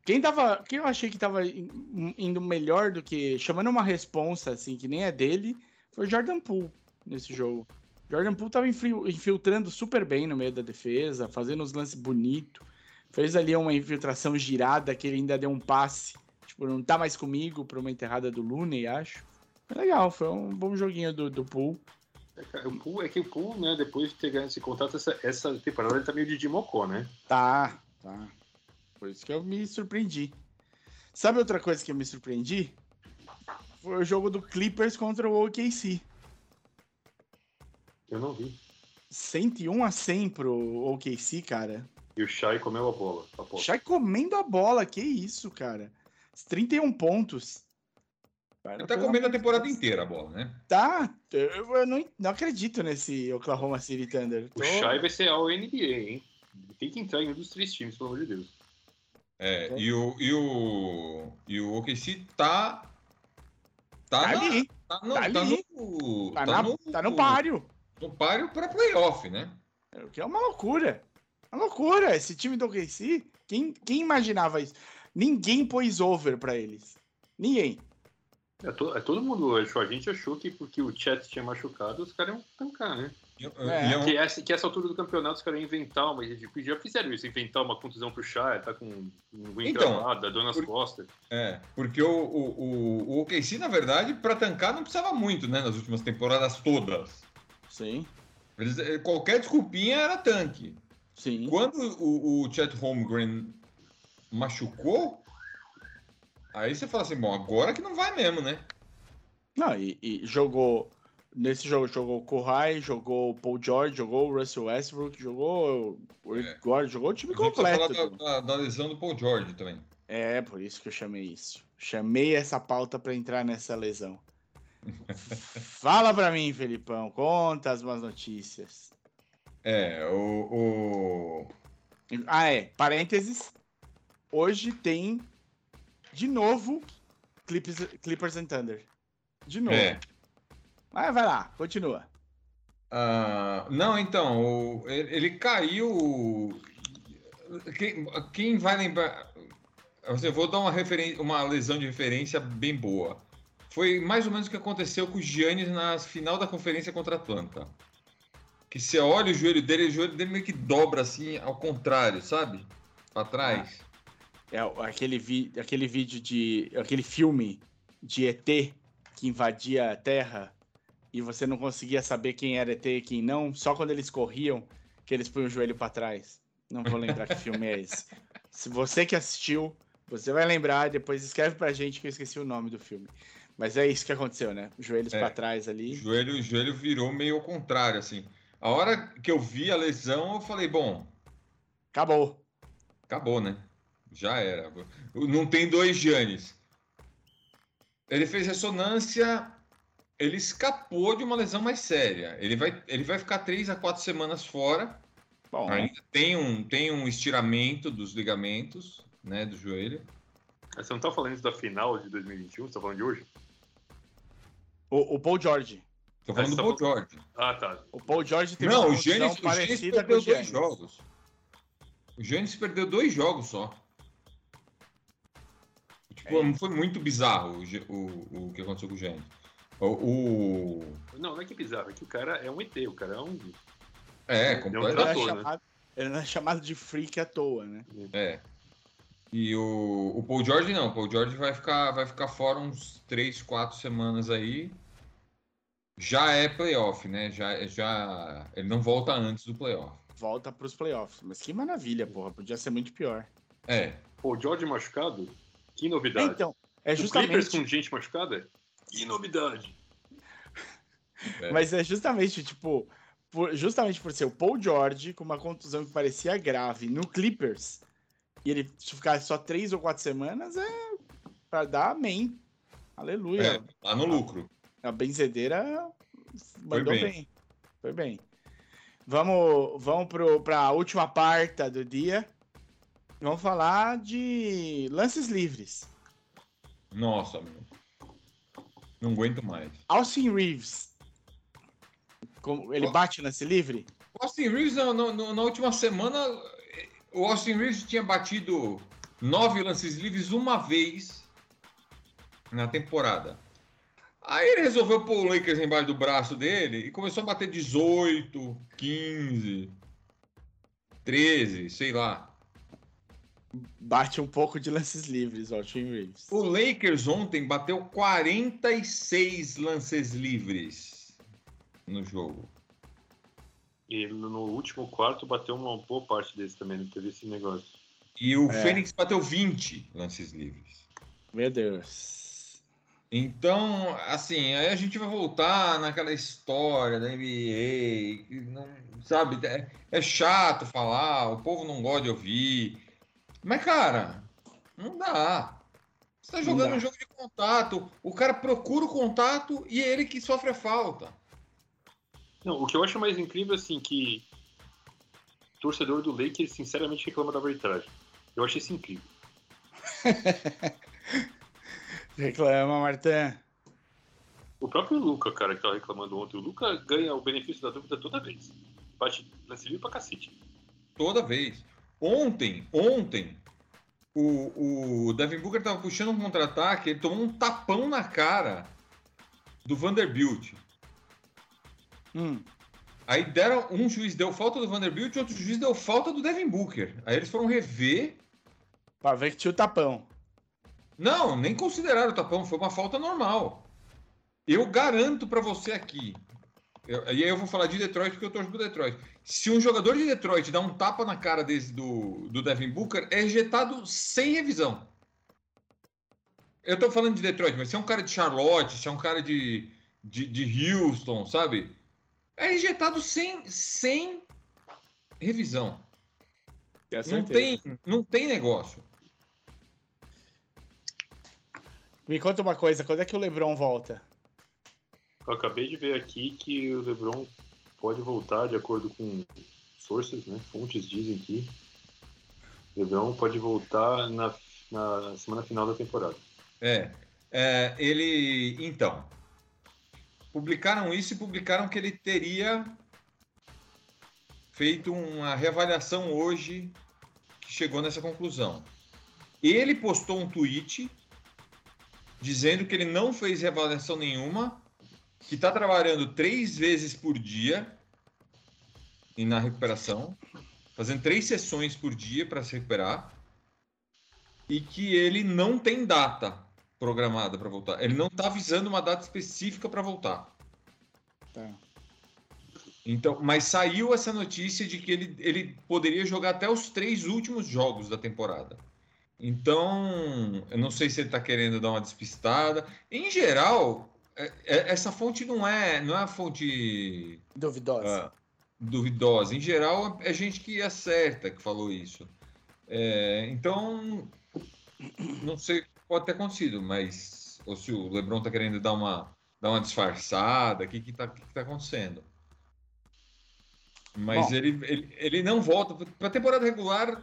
Quem tava. Quem eu achei que tava in- indo melhor do que. Chamando uma responsa, assim, que nem é dele, foi o Jordan Poole nesse jogo. Jordan Poole tava infil- infiltrando super bem no meio da defesa, fazendo os lances bonitos. Fez ali uma infiltração girada que ele ainda deu um passe. Tipo, não tá mais comigo pra uma enterrada do Looney, acho. Foi legal, foi um bom joguinho do, do Poole. É, cara, o Poole, é que o Poole, né, depois de ter ganho esse contrato, essa, essa temporada ele tá meio de Dimocó, né? Tá, tá. Por isso que eu me surpreendi. Sabe outra coisa que eu me surpreendi? Foi o jogo do Clippers contra o OKC. Eu não vi. 101 a 100 pro OKC, cara. E o Shai comeu a bola. A bola. Já comendo a bola, que isso, cara. 31 pontos. Cara, Ele tá comendo a temporada inteira a bola, né? Tá, eu, não, não acredito nesse Oklahoma City Thunder. O Tô- Shai vai ser ao NBA, hein? Tem que entrar em um dos três times, pelo amor de Deus. É, É. e o, e o, e o OKC tá. Tá, Tá na- ali, tá no, tá tá ali. no, tá, na- tá no páreo. No páreo pra playoff, né? O que é uma loucura. Uma loucura. Esse time do OKC, quem, quem imaginava isso? Ninguém pôs over pra eles. Ninguém. É, to- é, todo mundo achou, a gente achou que porque o Chet tinha machucado, os caras iam tancar, né? É. é Que, essa, que essa altura do campeonato os caras iam inventar uma. tipo, Já fizeram isso, inventar uma contusão pro Shire, tá com um Então, encravada, dor nas por- costas. É, porque o, o, o, o OKC, na verdade, para tancar não precisava muito, né? Nas últimas temporadas todas. Sim, Eles, eh, qualquer desculpinha era tanque. sim. Quando o, o Chet Holmgren machucou, aí você fala assim, bom, agora que não vai mesmo, né? Não, e, e jogou. Nesse jogo jogou o Kohai, jogou o Paul George, jogou o Russell Westbrook, jogou o Rick É. Jogou o time falar completo. da, da- da lesão do Paul George também. É, por isso que eu chamei isso. Chamei essa pauta pra entrar nessa lesão. <laughs> Fala pra mim, Felipão, conta as más notícias. É, o. o... Ah, é, parênteses. Hoje tem de novo Clippers, Clippers and Thunder. De novo. É. Mas vai lá, continua. Ah, não, então, o- ele, ele caiu. Quem, quem vai lembrar? Assim, eu vou dar uma, referen- uma lesão de referência bem boa. Foi mais ou menos o que aconteceu com o Giannis na final da conferência contra a Atlanta. Que você olha o joelho dele, o joelho dele meio que dobra assim, ao contrário, sabe? Pra trás. É aquele, vi, aquele vídeo de. aquele filme de ET que invadia a Terra e você não conseguia saber quem era ET e quem não, só quando eles corriam que eles põem o joelho pra trás. Não vou lembrar que filme é esse. Se você que assistiu, você vai lembrar, depois escreve pra gente que eu esqueci o nome do filme. Mas é isso que aconteceu, né? Joelhos É. pra trás O ali. joelho, o joelho virou meio ao contrário, assim. A hora que eu vi a lesão, eu falei, bom, Acabou. Acabou, né? Já era. Não tem dois Giannis. Ele fez ressonância, ele escapou de uma lesão mais séria. Ele vai, ele vai ficar três a quatro semanas fora. Bom, Ainda tem um, tem um estiramento dos ligamentos, né, do joelho. Mas Você não tá falando isso da final de 2021? Você tá falando de hoje? o, o Paul George. Tô falando Mas do tá Paul George. Ah, tá. O Paul George teve Não, uma o Giannis, o Giannis perdeu o dois Giannis. jogos. O Giannis perdeu dois jogos só. Tipo, É. foi muito bizarro o, o, o que aconteceu com o Giannis. O, o- Não, não é que bizarro, é que o cara é um ET, o cara é um. É, um Ele completamente. é trator, né? ele não é chamado de freak à toa, né? É. E o, o Paul George não, o Paul George vai ficar, vai ficar fora uns 3, 4 semanas aí. Já é playoff, né? Já, já, ele não volta antes do playoff. Volta pros playoffs. Mas que maravilha, porra. Podia ser muito pior. É, Pô, o George machucado? Que novidade. então, é O Clippers justamente. com gente machucada? Que novidade. é. Mas é justamente, tipo, por- justamente por ser o Paul George com uma contusão que parecia grave no Clippers, e ele ficar só três ou quatro semanas, é pra dar amém. Aleluia. é, tá no lucro. A benzedeira mandou bem. bem. Foi bem. Vamos, vamos pro, pra última parte do dia. Vamos falar de lances livres. Nossa, meu. Não aguento mais. Austin Reeves. Como, ele bate lance livre? O Austin Reeves, na, na- na última semana, o Austin Reeves tinha batido nove lances livres uma vez na temporada. Aí ele resolveu pôr o Lakers embaixo do braço dele e começou a bater 18, 15, 13, sei lá. Bate um pouco de lances livres, Austin Reeves. O Lakers ontem bateu 46 lances livres no jogo. E no último quarto bateu uma boa parte desse também, não teve esse negócio. E o É. Fênix bateu 20 lances livres. Meu Deus. Então, assim, aí a gente vai voltar naquela história da NBA, não, sabe, é, é chato falar, o povo não gosta de ouvir. Mas, cara, não dá. Você tá jogando um jogo de contato, o cara procura o contato e é ele que sofre a falta. Não, o que eu acho mais incrível, assim, que torcedor do Lakers sinceramente reclama da arbitragem. Eu acho isso incrível. <laughs> Reclama, Martin. O próprio Luca, cara, que tava reclamando ontem, o Luca ganha o benefício da dúvida toda vez. Bate lance livre pra cacete. Toda vez. Ontem, ontem, o, o Devin Booker tava puxando um contra-ataque, ele tomou um tapão na cara do Vanderbilt. Hum, Aí deram, um juiz deu falta do Vanderbilt e outro juiz deu falta do Devin Booker. Aí eles foram rever. Pra ver que tinha o tapão. Não, nem consideraram o tapão, foi uma falta normal. Eu garanto pra você aqui. Eu- e aí eu vou falar de Detroit porque eu torço pro Detroit. Se um jogador de Detroit dá um tapa na cara desse do, do Devin Booker, é rejetado sem revisão. Eu tô falando de Detroit, mas se é um cara de Charlotte, se é um cara de, de, de Houston, sabe? É rejetado sem, sem revisão. Tenho Não tem, não tem negócio. Me conta uma coisa, quando é que o Lebron volta? Eu acabei de ver aqui que o LeBron pode voltar, de acordo com sources, né? Fontes dizem que o LeBron pode voltar na, na semana final da temporada. É, é, ele. Então. Publicaram isso e publicaram que ele teria feito uma reavaliação hoje que chegou nessa conclusão. Ele postou um tweet dizendo que ele não fez reavaliação nenhuma, que está trabalhando três vezes por dia e na recuperação, fazendo três sessões por dia para se recuperar e que ele não tem data programada para voltar. Ele não está avisando uma data específica para voltar. Tá. Então, mas saiu essa notícia de que ele, ele poderia jogar até os três últimos jogos da temporada. Então, eu não sei se ele está querendo dar uma despistada. Em geral, essa fonte não é, não é a fonte Duvidosa. ah, duvidosa. Em geral, é gente que acerta que falou isso. É, então, não sei o que pode ter acontecido, mas ou se o LeBron tá querendo dar uma, dar uma disfarçada, o que que tá, que que tá acontecendo? Mas Bom. ele, ele, ele não volta. Para temporada regular,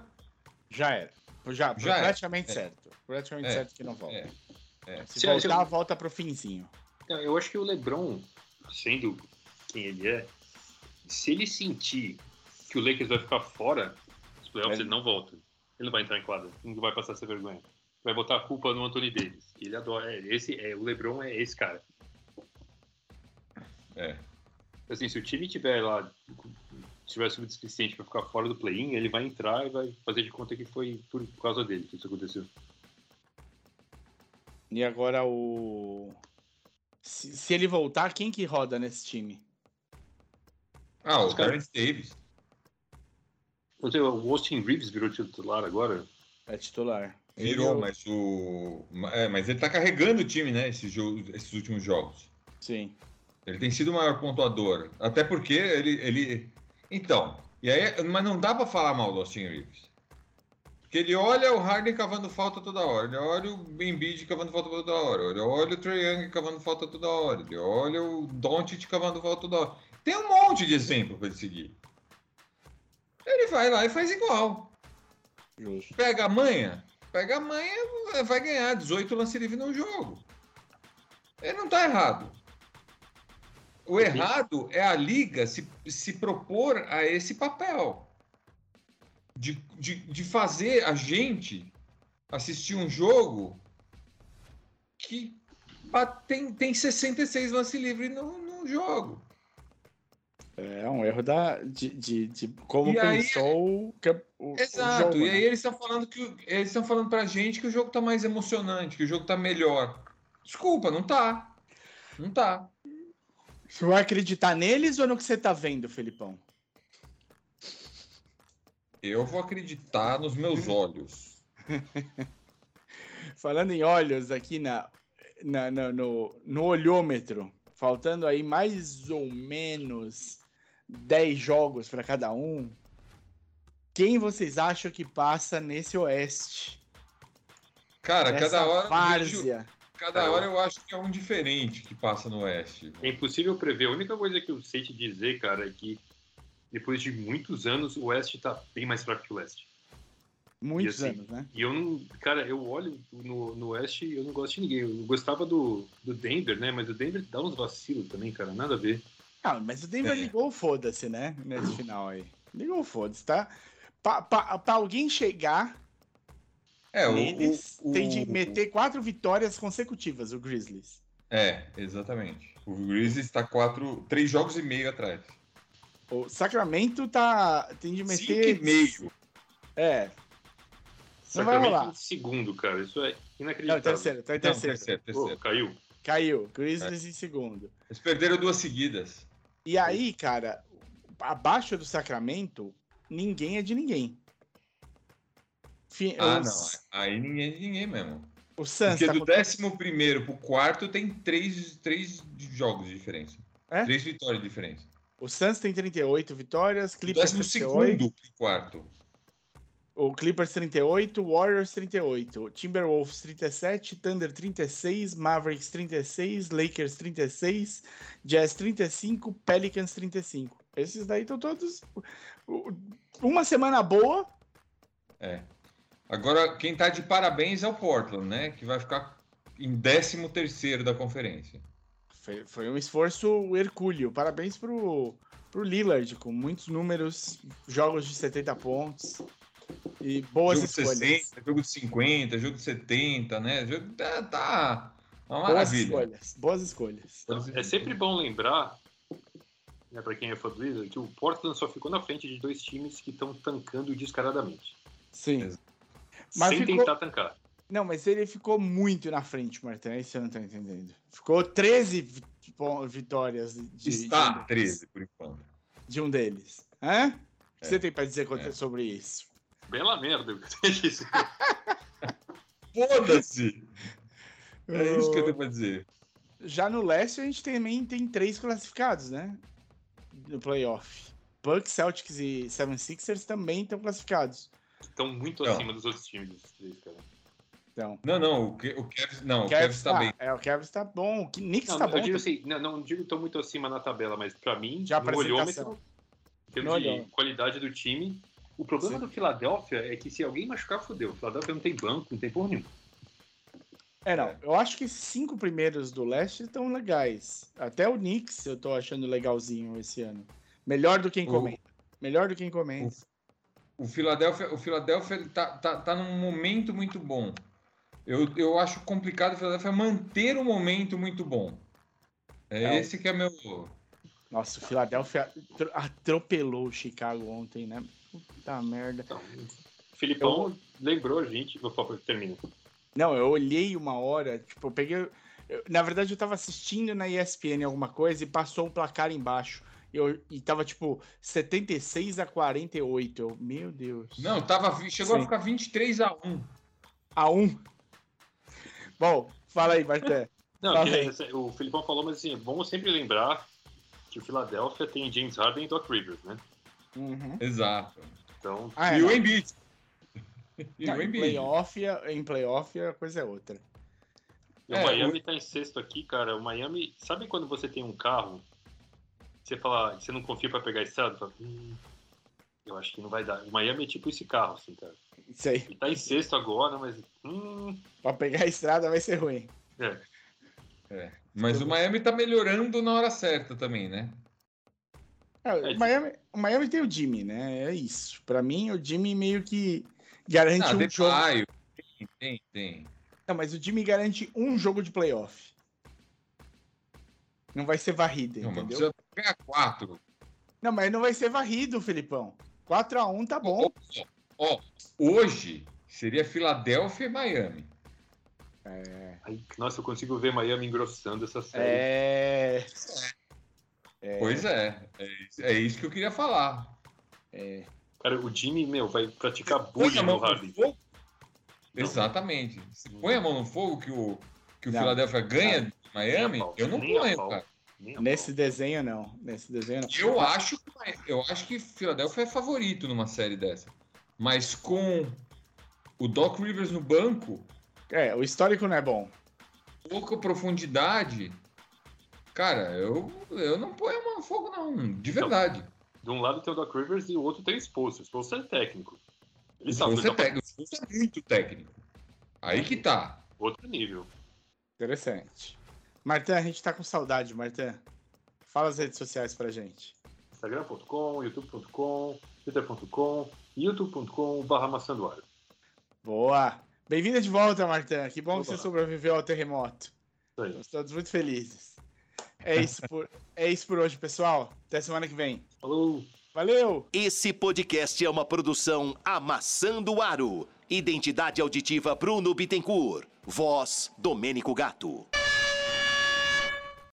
Já era. Já, Já era. praticamente É. certo. Praticamente É. certo que não volta. É. é. Se Se- voltar, se- volta pro finzinho. Então, eu acho que o LeBron, sendo quem ele é, se ele sentir que o Lakers vai ficar fora dos playoffs, É. ele não volta. Ele não vai entrar em quadra, não vai passar essa vergonha. Vai botar a culpa no Anthony Davis. Ele adora. é, Esse, é, o LeBron é esse cara. É. Assim, se o time tiver lá, tiver suficiente para ficar fora do play-in, ele vai entrar e vai fazer de conta que foi por causa dele que isso aconteceu. E agora o. Se, se ele voltar, quem que roda nesse time? Ah, o Terence Davis. Ou seja, O Austin Reeves virou titular agora. É titular. Virou, Ele é mas o. É, mas ele tá carregando o time, né? Esses, jogos, esses últimos jogos. Sim. Ele tem sido o maior pontuador. Até porque ele. ele... Então, e aí, mas não dá pra falar mal do Austin Reeves. Porque ele olha o Harden cavando falta toda hora, ele olha o Embiid cavando falta toda hora, ele olha o Trae Young cavando falta toda hora, ele olha o Doncic cavando falta toda hora. Tem um monte de exemplo pra ele seguir. Ele vai lá e faz igual. Justo. Pega a manha, pega a manha, vai ganhar 18 lance livre no jogo. Ele não tá errado. O errado é a liga se, se propor a esse papel. De, de, de fazer a gente assistir um jogo que tem, tem 66 lance livre no, no jogo. É um erro da, de, de, de como E aí- pensou o, camp- o, o Exato. jogo, e aí né? eles estão falando que eles estão falando pra gente que o jogo tá mais emocionante, que o jogo tá melhor. Desculpa, não tá. Não tá. Você vai acreditar neles ou no que você tá vendo, Felipão? Eu vou acreditar nos meus olhos. <laughs> Falando em olhos aqui na, na- na- no, no olhômetro, faltando aí mais ou menos 10 jogos para cada um. Quem vocês acham que passa nesse oeste? Cara, Nessa cada hora, várzea? cada hora eu acho que é um diferente que passa no Oeste. É impossível prever. A única coisa que eu sei te dizer, cara, é que depois de muitos anos, o Oeste tá bem mais fraco que o Oeste. Muitos E assim, anos, né? E eu não. Cara, eu olho no, no Oeste e eu não gosto de ninguém. Eu gostava do, do Denver, né? Mas o Denver dá uns vacilos também, cara. Nada a ver. Ah, mas o Denver É. ligou o foda-se, né? Nesse final aí. Ligou o foda-se, tá? Pra, pra- pra alguém chegar É, o, neles, o- tem de o- meter quatro vitórias consecutivas, o Grizzlies. É, exatamente. O Grizzlies está quatro, três jogos e meio atrás. O Sacramento tá. Tem de meter. 5,5. É. Não vai rolar. em segundo, cara. Isso é Não, inacreditável. terceiro, tá em Não, terceiro. terceiro, terceiro. caiu. Caiu. Grizzlies em segundo. Eles perderam duas seguidas. E aí, cara, abaixo do Sacramento, ninguém é de ninguém. Fi- Ah, os- não. Aí ninguém é de ninguém mesmo. O Suns Porque tá do com- décimo primeiro pro quarto tem três, três jogos de diferença. É? Três vitórias de diferença. O Suns tem 38 vitórias, Clippers décimo 38, segundo quarto. o Clippers 38, Warriors 38, Timberwolves 37, Thunder 36, Mavericks 36, Lakers 36, Jazz 35, Pelicans 35. Esses daí estão todos uma semana boa. É. Agora, quem tá de parabéns é o Portland, né? Que vai ficar em décimo terceiro da conferência. Foi, foi um esforço hercúleo. Parabéns pro, pro Lillard, com muitos números, jogos de 70 pontos e boas jogo de escolhas. 60, jogo de 50, jogo de 70, né? Jogo, tá, tá uma Boas maravilha. escolhas. Boas escolhas. É sempre bom lembrar, né, para quem é fã do Wizards, que o Portland só ficou na frente de dois times que estão tancando descaradamente. Sim. Mas sem ficou- tentar tancar. Não, mas ele ficou muito na frente, Martin. É isso que eu não tô entendendo. Ficou 13 vi- po- vitórias de, Está de um, 13, por enquanto. de um deles. Hã? O que É. você tem pra dizer É. sobre isso? Bela merda. <laughs> Foda-se! É isso que eu tenho pra dizer. Já no leste, a gente também tem três classificados, né? No playoff. Bucks, Celtics e 76ers também estão classificados. Estão muito Não. acima dos outros times, cara. Então, Não, não, o, Ke- o Kevs, não, o Cavs Kevs tá bem. É, o Cavs tá bom. O Knicks Não, tá eu bom. digo assim, não, não digo tão muito acima na tabela, mas pra mim, De no olhômetro, em termos No de olhômetro. qualidade do time, o problema Sim. do Philadelphia é que se alguém machucar, fodeu. O Philadelphia não tem banco, não tem porra nenhuma. É, não. Eu acho que esses cinco primeiros do leste estão legais. Até o Knicks eu tô achando legalzinho esse ano. Melhor do que O- encomenda. Melhor do que encomenda. O Philadelphia, o Philadelphia tá, tá, tá num momento muito bom. Eu, eu acho complicado o Philadelphia manter um momento muito bom. É É, esse que é meu. Nossa, o Philadelphia atro- atropelou o Chicago ontem, né? Puta merda. Então, o Filipão lembrou a gente. Por favor, termina. Não, eu olhei uma hora, tipo, eu peguei. eu- na verdade, eu tava assistindo na ESPN alguma coisa e passou um placar embaixo. Eu, e tava tipo 76 a 48. Eu, meu Deus. Não, tava, chegou Sim. a ficar 23 a 1. A um. Bom, fala aí, Marté. Não, aí. o Filipão falou, mas assim, vamos sempre lembrar que o Philadelphia tem James Harden e Doc Rivers, né? Uhum. Exato. Então, Ah, é, e o Embiid. E Não, o em Embiid. playoff, em playoff a coisa é outra. o É, Miami tá em sexto aqui, cara. O Miami, sabe quando você tem um carro, você fala, você não confia pra pegar estrada, fala, hum, eu acho que não vai dar. O Miami é tipo esse carro, assim, cara. Isso aí. Ele tá em sexto agora, mas hum, Pra pegar a estrada vai ser ruim. é. É. Mas o Miami tá melhorando na hora certa também, né? É, É, o, Miami, o Miami tem o Jimmy, né? É isso. Pra mim, o Jimmy meio que garante Ah, um jogo. Depaio. Tem, tem, tem. Não, mas o Jimmy garante um jogo de playoff. Não vai ser varrido, Não, mas entendeu? precisa ganhar quatro. Não, mas não vai ser varrido, Felipão. 4x1 tá bom. Ó, ó, hoje seria Filadélfia e Miami. Ai, nossa, eu consigo ver Miami engrossando essa série. É. Pois é, é, isso- é isso que eu queria falar. é. Cara, o Jimmy, meu, vai praticar a bullying mão no Harden. fogo. Exatamente. Se põe a mão no fogo que o, que o Não. Filadélfia ganha de Miami, pau, eu não ponho, cara. Nesse desenho, não. Nesse desenho, não. Eu acho, que, eu acho que Filadélfia é favorito numa série dessa. Mas com o Doc Rivers no banco, É, o histórico não é bom. pouca profundidade, cara, eu, eu não ponho a mão no fogo, não. De verdade. De um lado tem o Doc Rivers e o outro tem o Spolster. O Spolster é técnico. Ele sabe pega, se você é muito técnico. Aí que tá. outro nível. Interessante. Martã, a gente tá com saudade, Martã. Fala as redes sociais pra gente. Instagram.com, youtube.com, twitter.com, youtube.com barra maçandoário. Boa! Bem-vinda de volta, Martã. Que bom que você sobreviveu ao terremoto. Estamos todos muito felizes. É isso por, <laughs> é isso por hoje, pessoal. Até semana que vem. Falou! Valeu! Esse podcast é uma produção Amassando Aro. Identidade auditiva Bruno Bittencourt. Voz Domênico Gato.